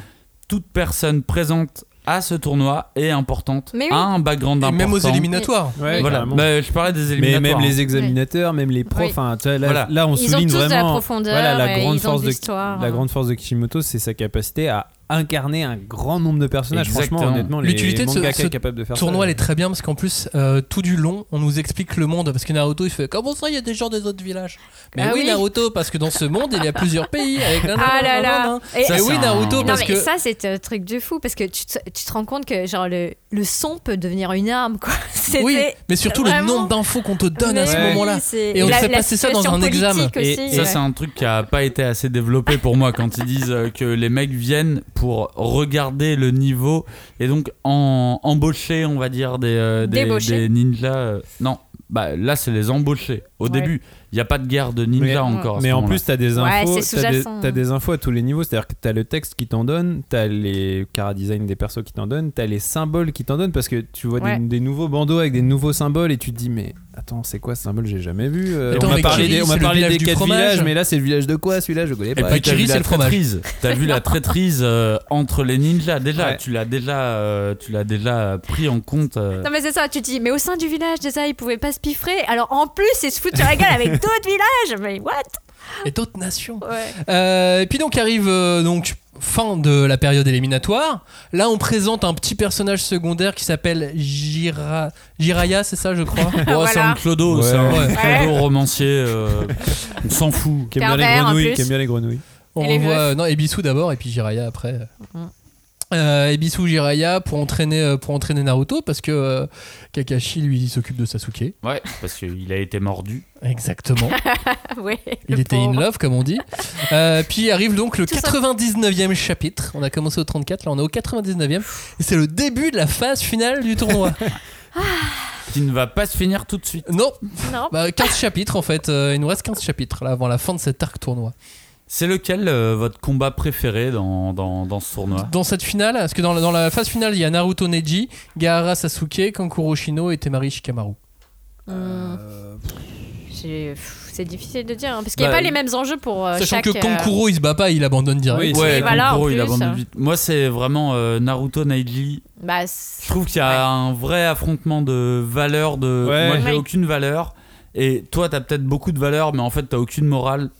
S4: toute personne présente à ce tournoi est importante,
S2: Mais oui.
S4: a un background
S1: Et
S4: important.
S1: même aux éliminatoires.
S3: Ouais,
S4: Voilà. Bah, je parlais des
S3: mais
S4: éliminatoires.
S3: même les
S4: hein.
S3: examinateurs, même les profs, tu vois, là,
S4: Voilà.
S3: là, on
S2: Ils ont
S3: souligne
S2: tous de la
S3: vraiment
S2: profondeur,
S3: voilà, la
S2: et
S3: grande
S2: ont
S3: force
S2: de
S3: de la grande force de Kishimoto, c'est sa capacité à incarner un grand nombre de personnages.
S4: Exactement.
S3: Franchement, honnêtement,
S1: L'utilité de ce-
S3: mangaka
S1: ce
S3: capables de faire
S1: tournoi,
S3: ça.
S1: elle est très bien parce qu'en plus, euh, tout du long, on nous explique le monde. Parce que Naruto, il fait Comment ça, il y a des gens des autres villages? Mais
S2: Ah
S1: oui,
S2: oui.
S1: Naruto, parce que dans ce monde, il y a plusieurs pays. Avec
S2: Ah là là. Et-
S4: Ça,
S1: Et oui,
S4: un-
S1: Naruto,
S2: Non
S1: parce
S2: mais
S1: que.
S2: ça c'est un truc de fou parce que tu te, tu te rends compte que genre le, le son peut devenir une arme quoi. [LAUGHS]
S1: Oui, mais surtout le nombre d'infos qu'on te donne à ce moment-là. Et on te
S2: la-
S1: fait passer ça dans un examen.
S4: Et ça, c'est un truc qui a pas été assez développé pour moi quand ils disent euh, que les mecs viennent pour regarder le niveau et donc en, embaucher, on va dire, des, euh, des, des ninjas. euh, non, bah là, c'est les embaucher. Au
S2: Ouais.
S4: début, il n'y a pas de guerre de ninja
S3: Mais-
S4: encore.
S3: Mais en plus, t'as des
S2: Ouais,
S3: infos, t'as des, t'as des infos à tous les niveaux. C'est-à-dire que t'as le texte qui t'en donne, t'as les cara design des persos qui t'en donnent, t'as les symboles qui t'en donnent parce que tu vois des- des, nouveaux bandeaux avec des nouveaux symboles et tu te dis mais attends c'est quoi ce symbole j'ai jamais vu. Euh,
S1: Attends,
S3: on m'a parlé
S1: Kiri,
S3: des, on
S1: c'est
S3: m'a
S1: le
S3: parlé
S1: village
S3: des
S1: du
S3: quatre
S1: fromage.
S3: villages mais là c'est le village de quoi celui-là je connais
S4: Et
S3: pas.
S4: puis
S1: Kiri,
S4: vu
S1: c'est
S4: la
S1: le fromage.
S4: traîtrise. T'as vu la traîtrise euh, entre les ninjas. Déjà,
S3: Ouais.
S4: tu l'as déjà, euh, tu l'as déjà pris en compte. euh.
S2: Non mais c'est ça, tu te dis, mais au sein du village déjà ils pouvaient pas se piffrer, alors en plus ils se foutent sur la gueule avec [LAUGHS] d'autres villages, mais what?
S1: Et d'autres nations.
S2: Ouais.
S1: Euh, et puis donc arrive euh, donc fin de la période éliminatoire. Là, on présente un petit personnage secondaire qui s'appelle Jira... Jiraya, c'est ça, je crois. [LAUGHS]
S4: Ouais,
S2: Voilà.
S4: c'est un clodo,
S3: Ouais.
S4: c'est un
S1: Ouais.
S4: clodo romancier. euh, on s'en fout.
S3: Qui aime bien les grenouilles,
S2: plus.
S3: qui aime bien les grenouilles.
S1: On
S2: Et les
S1: revoit non Ebisu d'abord et puis Jiraya après.
S2: Mhm.
S1: Euh, Ebisu Jiraya pour entraîner euh, pour entraîner Naruto parce que euh, Kakashi lui s'occupe de Sasuke.
S4: Ouais, parce qu'il a été mordu.
S1: Exactement. [LAUGHS]
S2: ouais,
S1: Il était in
S2: pauvre.
S1: love comme on dit. Euh, puis arrive donc le
S2: Tout ça-
S1: 99e chapitre. On a commencé au 34, là on est au 99e et c'est le début de la phase finale du tournoi. [LAUGHS]
S4: Qui ne va pas se finir tout de suite.
S1: non,
S2: Non.
S1: bah, 15 chapitres en fait. Euh, il nous reste 15 chapitres là avant la fin de cet arc tournoi.
S4: C'est lequel euh, votre combat préféré dans, dans, dans ce tournoi?
S1: Dans cette finale, parce que dans la, dans la phase finale, il y a Naruto Neji, Gaara Sasuke, Kankuro Shino et Temari Shikamaru.
S2: J'ai- pff, C'est difficile de dire, hein, parce qu'il n'y a
S4: Bah,
S2: pas les mêmes enjeux pour euh,
S1: Sachant
S2: chaque...
S1: que
S2: euh,
S1: Kankuro il se bat pas, il abandonne direct.
S3: Oui,
S4: Ouais,
S2: Et voilà,
S4: Kankuro,
S2: en
S4: il abandonne vite. Moi, c'est vraiment euh, Naruto Neji.
S2: Bah,
S4: Je trouve qu'il y a un vrai affrontement de valeurs. De...
S3: Ouais.
S4: Moi, j'ai
S2: Ouais.
S4: aucune valeur. Et toi, t'as peut-être beaucoup de valeur, mais en fait, t'as aucune morale.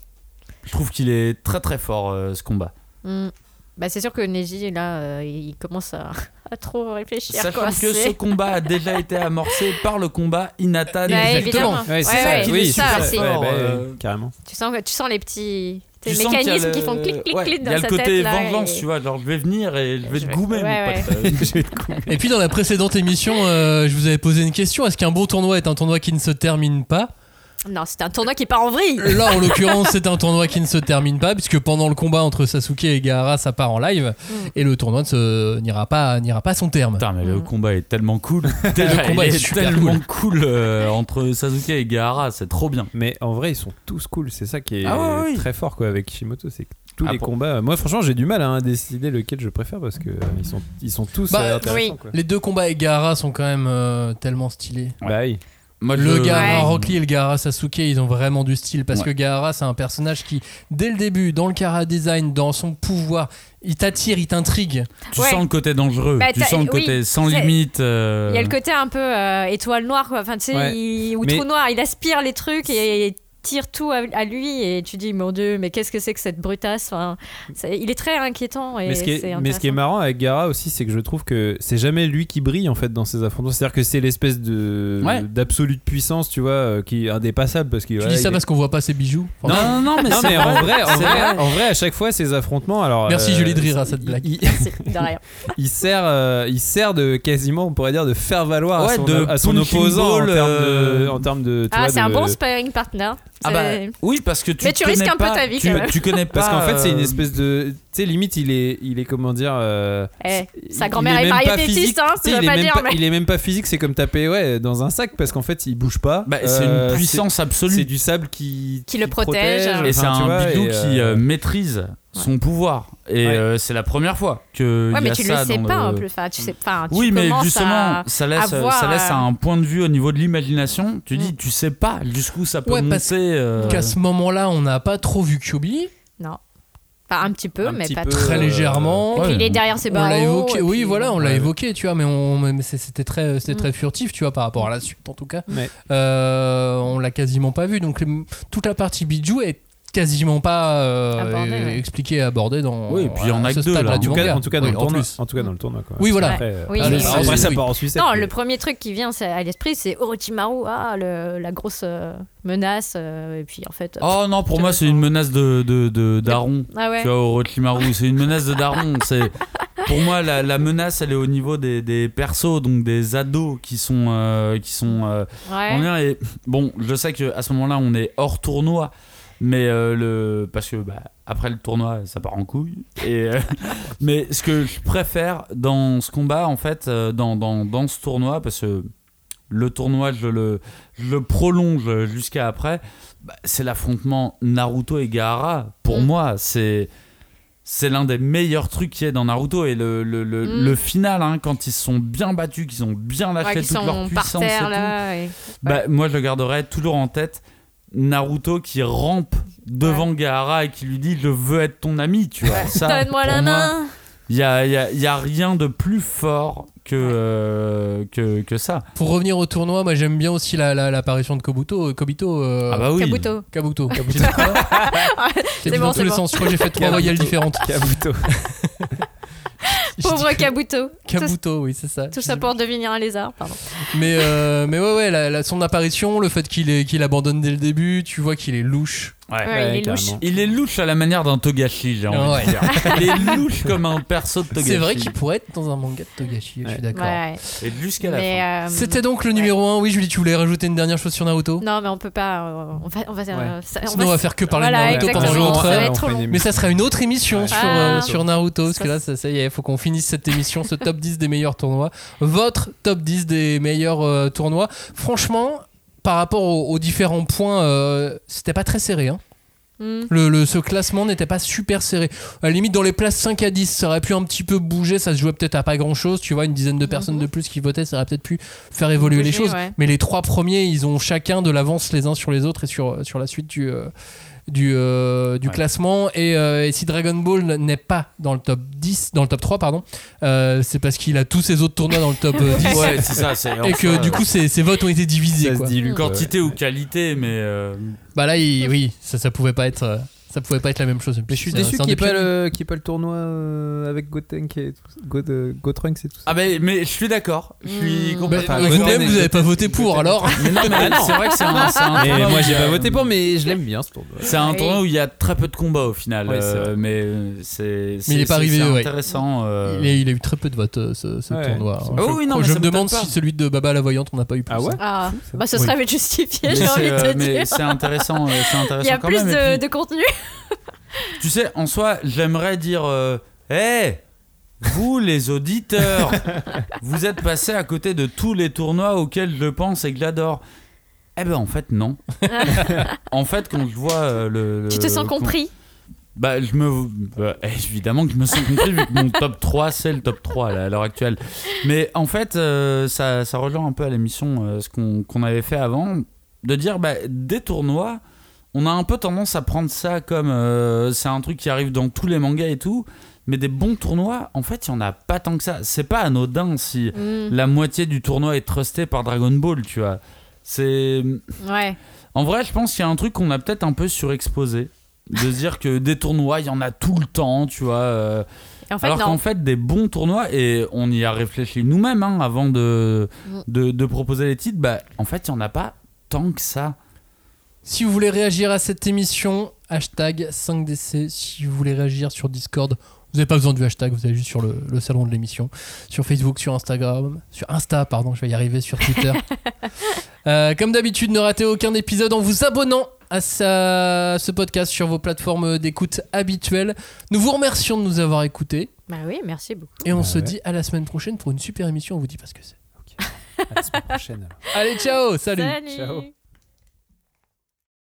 S4: Je trouve qu'il est très très fort euh, ce combat.
S2: hum. Bah, c'est sûr que Neji, là, euh, il commence à, [LAUGHS] à trop réfléchir.
S4: Sachant
S2: quoi.
S4: que ce combat a déjà été amorcé par le combat Hinata
S2: Bah,
S4: Neji.
S2: évidemment.
S3: Ouais,
S2: Ouais,
S3: c'est ça.
S2: ouais,
S3: oui,
S2: c'est ça,
S3: super
S2: c'est-
S3: fort,
S4: Ouais, bah,
S3: euh, carrément.
S2: Tu sens, que- tu sens les petits les mécanismes
S4: le-
S2: qui font clic, clic,
S4: ouais,
S2: clic
S4: Il
S2: dans
S4: y a le
S2: sa
S4: côté
S2: tête. là,
S4: vengeance,
S2: et-
S4: tu vois. Genre, je vais venir et je vais
S2: Je [LAUGHS]
S4: te goumer,
S2: ouais,
S4: pote.
S1: Et puis dans la précédente émission, euh, je vous avais posé une question est-ce qu'un bon tournoi est un tournoi qui ne se termine pas?
S2: Non, c'est un tournoi qui part en vrille.
S1: Là, en [LAUGHS] l'occurrence, c'est un tournoi qui ne se termine pas, puisque pendant le combat entre Sasuke et Gaara, ça part en live,
S2: Mm.
S1: et le tournoi n'ira pas, n'ira pas à son terme.
S4: Putain, mais le
S2: Mm.
S4: combat est tellement cool. [LAUGHS] le
S1: combat est super
S4: tellement cool, euh, entre Sasuke et Gaara, c'est trop bien.
S3: Mais en vrai, ils sont tous cool. C'est ça qui est
S4: Ah oui.
S3: très fort quoi avec Kishimoto, c'est que tous
S4: Ah,
S3: les
S4: pour-
S3: combats. Moi, franchement, j'ai du mal hein, à décider lequel je préfère parce que euh, ils sont ils sont tous
S1: Bah,
S3: euh, intéressants.
S2: oui.
S3: quoi.
S1: Les deux combats avec Gaara sont quand même euh, tellement stylés.
S3: Bah oui.
S4: Moi,
S1: Le
S4: je-
S1: Gaara
S2: Ouais.
S1: Rock Lee et le Gaara Sasuke, ils ont vraiment du style parce
S4: Ouais.
S1: que Gaara, c'est un personnage qui, dès le début, dans le Kara Design, dans son pouvoir, il t'attire, il t'intrigue.
S4: Tu
S2: Ouais.
S4: sens le côté dangereux,
S2: Bah,
S4: tu sens le
S2: oui,
S4: côté sans limite. euh,
S2: Il y a le côté un peu euh, étoile noire, quoi. Enfin, tu sais,
S3: Ouais.
S2: il- ou
S3: Mais-
S2: trou noir. Il aspire les trucs et tire tout à, à lui. Et tu dis, mon Dieu, mais qu'est-ce que c'est que cette brutasse enfin, c'est- Il est très inquiétant. Et
S3: Mais ce, qui
S2: c'est
S3: est, mais ce qui est
S2: intéressant.
S3: marrant avec Gara aussi, c'est que je trouve que c'est jamais lui qui brille en fait dans ses affrontements. C'est-à-dire que c'est l'espèce de
S4: Ouais.
S3: d'absolue puissance, tu vois, euh, qui est indépassable parce qu'il
S1: Tu dis ça parce qu'on voit pas ses bijoux
S4: Non, non, non, mais,
S3: Non
S4: c'est
S3: mais en vrai, en
S4: c'est
S3: vrai,
S4: vrai.
S3: en vrai, à chaque fois ces affrontements, alors
S1: Merci
S3: euh,
S1: Julie de rire à cette
S3: il-
S1: blague.
S3: Il, [LAUGHS]
S2: C'est de rien. [LAUGHS]
S3: il sert, euh, il sert de quasiment, on pourrait dire, de faire valoir
S4: Ouais,
S3: à son,
S4: de
S3: à son
S4: punching
S3: opposant en termes de,
S4: euh,
S3: en termes de.
S2: Ah, c'est un bon sparring partner.
S4: Ah bah, oui, parce que tu
S2: Mais tu
S4: connais
S2: risques un peu ta vie,
S4: tu,
S2: quand même.
S4: tu connais pas.
S3: Parce qu'en fait, c'est une
S4: euh,
S3: espèce de. Tu sais, limite, il est, il est comment dire. euh,
S2: Eh, sa grand-mère est
S3: physique.
S2: hein,
S3: Tu sais, est
S2: pas
S3: même
S2: dire,
S3: pas-
S2: mais-
S3: Il est même pas physique, c'est comme taper ouais, dans un sac parce qu'en fait, il bouge pas.
S4: bah, c'est
S3: Euh,
S4: une puissance
S3: C'est
S4: absolue.
S3: du sable qui.
S2: Qui le protège.
S4: Et c'est un
S3: vois,
S4: bidou qui
S3: euh,
S4: euh, maîtrise son pouvoir. Et
S3: Ouais.
S4: euh, c'est la première fois que.
S2: Ouais,
S4: y
S2: mais
S4: a
S2: tu le
S4: ça
S2: sais
S4: dans
S2: pas
S4: le-
S2: en plus. Enfin, tu sais, enfin, tu
S4: Oui, mais justement,
S2: à-
S4: ça laisse,
S2: voir,
S4: ça laisse
S2: euh,
S4: un point de vue au niveau de l'imagination. Tu dis,
S2: Mm.
S4: tu sais pas jusqu'où ça peut
S1: Ouais,
S4: monter.
S1: parce
S4: euh,
S1: Qu'à ce moment-là, on n'a pas trop vu Kyubi.
S2: Non. Enfin, un petit peu,
S3: Un
S2: mais
S3: petit
S2: pas
S3: peu,
S2: trop.
S1: Très
S3: Euh,
S1: légèrement.
S2: Et puis il est derrière ses
S1: On
S2: barreaux.
S1: l'a évoqué, oui, voilà, on l'a
S3: Ouais.
S1: évoqué, tu vois, mais, on, mais c'est- c'était très, c'était
S2: Mm.
S1: très furtif, tu vois, par rapport à la suite, en tout cas.
S3: Ouais.
S1: Euh, on l'a quasiment pas vu, donc les- toute la partie bijou est quasiment pas euh,
S2: Abordée, ouais.
S1: expliquée et abordée dans.
S4: Oui, et puis il y en a
S1: à ce
S4: que deux,
S1: stade-là
S4: là.
S3: En
S1: du
S3: tout, cas, en tout cas dans
S1: Oui,
S3: le
S1: en
S3: tournoi. En tout cas dans le tournoi. Quoi.
S1: Oui, voilà.
S3: Après, euh,
S2: Oui,
S1: Allez,
S2: mais-
S1: ça,
S3: après, ça
S1: oui.
S3: part en sucette.
S2: Non,
S3: mais-
S2: le premier truc qui vient à l'esprit, c'est Orochimaru, ah, le- la grosse euh, menace. euh, et puis en fait.
S4: Oh non, pour moi, c'est une menace de, de, de daron.
S2: Ah ouais.
S4: Tu vois, Orochimaru, c'est une menace de daron. [LAUGHS] C'est pour moi la, la menace, elle est au niveau des, des persos, donc des ados qui sont euh, qui sont euh,
S2: Ouais.
S4: en lien. Et bon, je sais que à ce moment-là, on est hors tournoi, mais euh, le parce que bah, après le tournoi, ça part en couille. Et euh, [LAUGHS] mais ce que je préfère dans ce combat, en fait, euh, dans, dans, dans ce tournoi, parce que le tournoi, je le, je le prolonge jusqu'à après, bah, c'est l'affrontement Naruto et Gaara. Pour
S2: Mm.
S4: moi, c'est c'est l'un des meilleurs trucs qu'il y ait dans Naruto et le, le, le,
S2: Mm.
S4: le final hein, quand ils se sont bien battus qu'ils ont bien lâché
S2: Ouais, qui
S4: toute leur puissance et tout,
S2: là. et-
S4: bah, moi je le garderai toujours en tête Naruto qui rampe devant Gaara et qui lui dit je veux être ton ami tu vois ça
S2: Donne-moi la main.
S4: il y a, il y a- il y a rien de plus fort que, euh, que, que ça
S1: Pour revenir au tournoi, moi j'aime bien aussi la- la- l'apparition de Kobuto. euh, Kobito. euh,
S4: ah bah oui
S2: Kabuto.
S1: Kabuto. [LAUGHS] Kabuto.
S2: C'est [LAUGHS] bon,
S1: dans tous les sens. Je crois que j'ai fait trois voyelles différentes.
S3: Kabuto. [LAUGHS]
S2: Pauvre Kabuto.
S1: Kabuto, oui, c'est ça.
S2: tout ça pour devenir un lézard, pardon.
S1: Mais, euh, mais ouais, ouais, la- la- son apparition, le fait qu'il est- qu'il abandonne dès le début, tu vois qu'il est louche.
S4: Ouais.
S2: Ouais, il est louche.
S4: il est louche à la manière d'un Togashi j'ai envie
S1: Ouais.
S4: de dire il est louche comme un perso de Togashi
S1: C'est vrai qu'il pourrait être dans un manga de Togashi, je suis d'accord.
S2: Ouais.
S4: et jusqu'à la fin
S2: euh,
S1: C'était donc le numéro 1. Oui, Julie, tu voulais rajouter une dernière chose sur Naruto
S2: Non, mais on peut pas. euh, On va, on va, euh, ça-
S1: Sinon, on va faire que parler
S2: Voilà,
S1: de Naruto pendant l'autre heure. Mais ça sera une autre émission
S3: Ouais.
S1: sur,
S2: Ah.
S1: sur Naruto, parce que là, ça, ça y est, il faut qu'on finisse cette émission, ce top 10 des meilleurs tournois. Votre top 10 des meilleurs euh, tournois. Franchement, par rapport aux, aux différents points, euh, c'était pas très serré. Hein.
S2: Hmm.
S1: Le, le- ce classement n'était pas super serré. À la limite, dans les places 5 à 10, ça aurait pu un petit peu bouger. Ça se jouait peut-être à pas grand chose. Tu vois, une dizaine de personnes de plus qui votaient, ça aurait peut-être pu faire évoluer les choses.
S2: ouais.
S1: Mais les trois premiers, ils ont chacun de l'avance les uns sur les autres et sur, sur la suite du, euh, du, euh, du
S4: Ouais.
S1: classement. Et, euh, et si Dragon Ball n'est pas dans le top 10, dans le top 3, pardon, euh, c'est parce qu'il a tous ses autres tournois dans le top euh, [LAUGHS] 10.
S4: ouais c'est ça c'est
S1: Et que du coup, ses, ses votes ont été divisés.
S3: Ça se
S1: quoi.
S3: dilue. quoi.
S4: quantité ou qualité mais euh,
S1: Bah là, il- oui, ça, ça pouvait pas être. Euh, Ça pouvait pas être la même chose.
S3: Mais je suis déçu qu'il n'y ait, pas le- qu'il y ait pas le tournoi euh, avec Gotenk et tout, God, euh, Gotrunks et tout ça.
S4: ah mais, mais je suis d'accord je suis
S2: Hmm.
S4: complètement
S1: Bah, vous avez pas voté pour alors
S4: Mais non, mais c'est vrai que c'est un, c'est un [LAUGHS]
S3: Mais
S4: tournoi
S3: moi j'ai pas voté pour, mais je l'aime bien ce tournoi.
S4: C'est un tournoi où il y a très peu de combats au final,
S3: Ouais,
S4: euh,
S3: vrai.
S4: mais euh, c'est.
S1: Mais il est pas arrivé, ouais.
S4: intéressant. euh,
S1: il, a, il a eu très peu de votes euh, ce, ce
S3: Ouais.
S1: tournoi.
S3: Ah
S1: Je,
S4: oui, non,
S1: je me demande si celui de Baba la Voyante on n'a pas eu plus.
S3: Ah ouais
S2: Ah, bah ce
S1: Oui.
S2: serait justifié, j'ai envie
S4: c'est,
S2: de
S4: euh,
S2: te dire.
S4: c'est intéressant, euh, c'est intéressant [LAUGHS]
S2: Il y a plus de contenu.
S4: Tu sais, en soi, j'aimerais dire, euh, hé, vous les auditeurs, [LAUGHS] vous êtes passés à côté de tous les tournois auxquels je pense et que j'adore. Eh ben en fait non. [LAUGHS] en fait quand je vois euh, le,
S2: Tu te
S4: le-
S2: sens
S4: quand-
S2: compris
S4: Bah, je me. bah, évidemment que je me sens compris vu que mon top 3, c'est le top 3 là, à l'heure actuelle. Mais en fait, euh, ça, ça rejoint un peu à l'émission euh, ce qu'on qu'on avait fait avant, de dire bah, des tournois, on a un peu tendance à prendre ça comme. euh, c'est un truc qui arrive dans tous les mangas et tout. Mais des bons tournois, en fait, il n'y en a pas tant que ça. C'est pas anodin si
S2: Hmm.
S4: la moitié du tournoi est trusté par Dragon Ball, tu vois. C'est.
S2: Ouais.
S4: En vrai, je pense qu'il y a un truc qu'on a peut-être un peu surexposé. De se dire que des tournois, il y en a tout le temps, tu vois. euh,
S2: Et en fait,
S4: alors qu'en fait, des bons tournois, et on y a réfléchi nous-mêmes hein, avant de,
S2: Mm.
S4: de, de proposer les titres, bah, en fait, il n'y en a pas tant que ça.
S1: Si vous voulez réagir à cette émission, hashtag 5DC. Si vous voulez réagir sur Discord, vous n'avez pas besoin du hashtag, vous allez juste sur le, le salon de l'émission. Sur Facebook, sur Instagram, sur Insta, pardon, je vais y arriver, sur Twitter. [LAUGHS] Euh, comme d'habitude, ne ratez aucun épisode en vous abonnant à sa- ce podcast sur vos plateformes d'écoute habituelles. Nous vous remercions de nous avoir écoutés
S2: Bah oui, merci beaucoup.
S1: et on
S3: Bah
S1: se
S3: ouais.
S1: dit à la semaine prochaine pour une super émission. On vous dit pas ce que c'est.
S3: À la semaine prochaine. alors.
S1: Allez, ciao, salut.
S2: Salut.
S3: Ciao.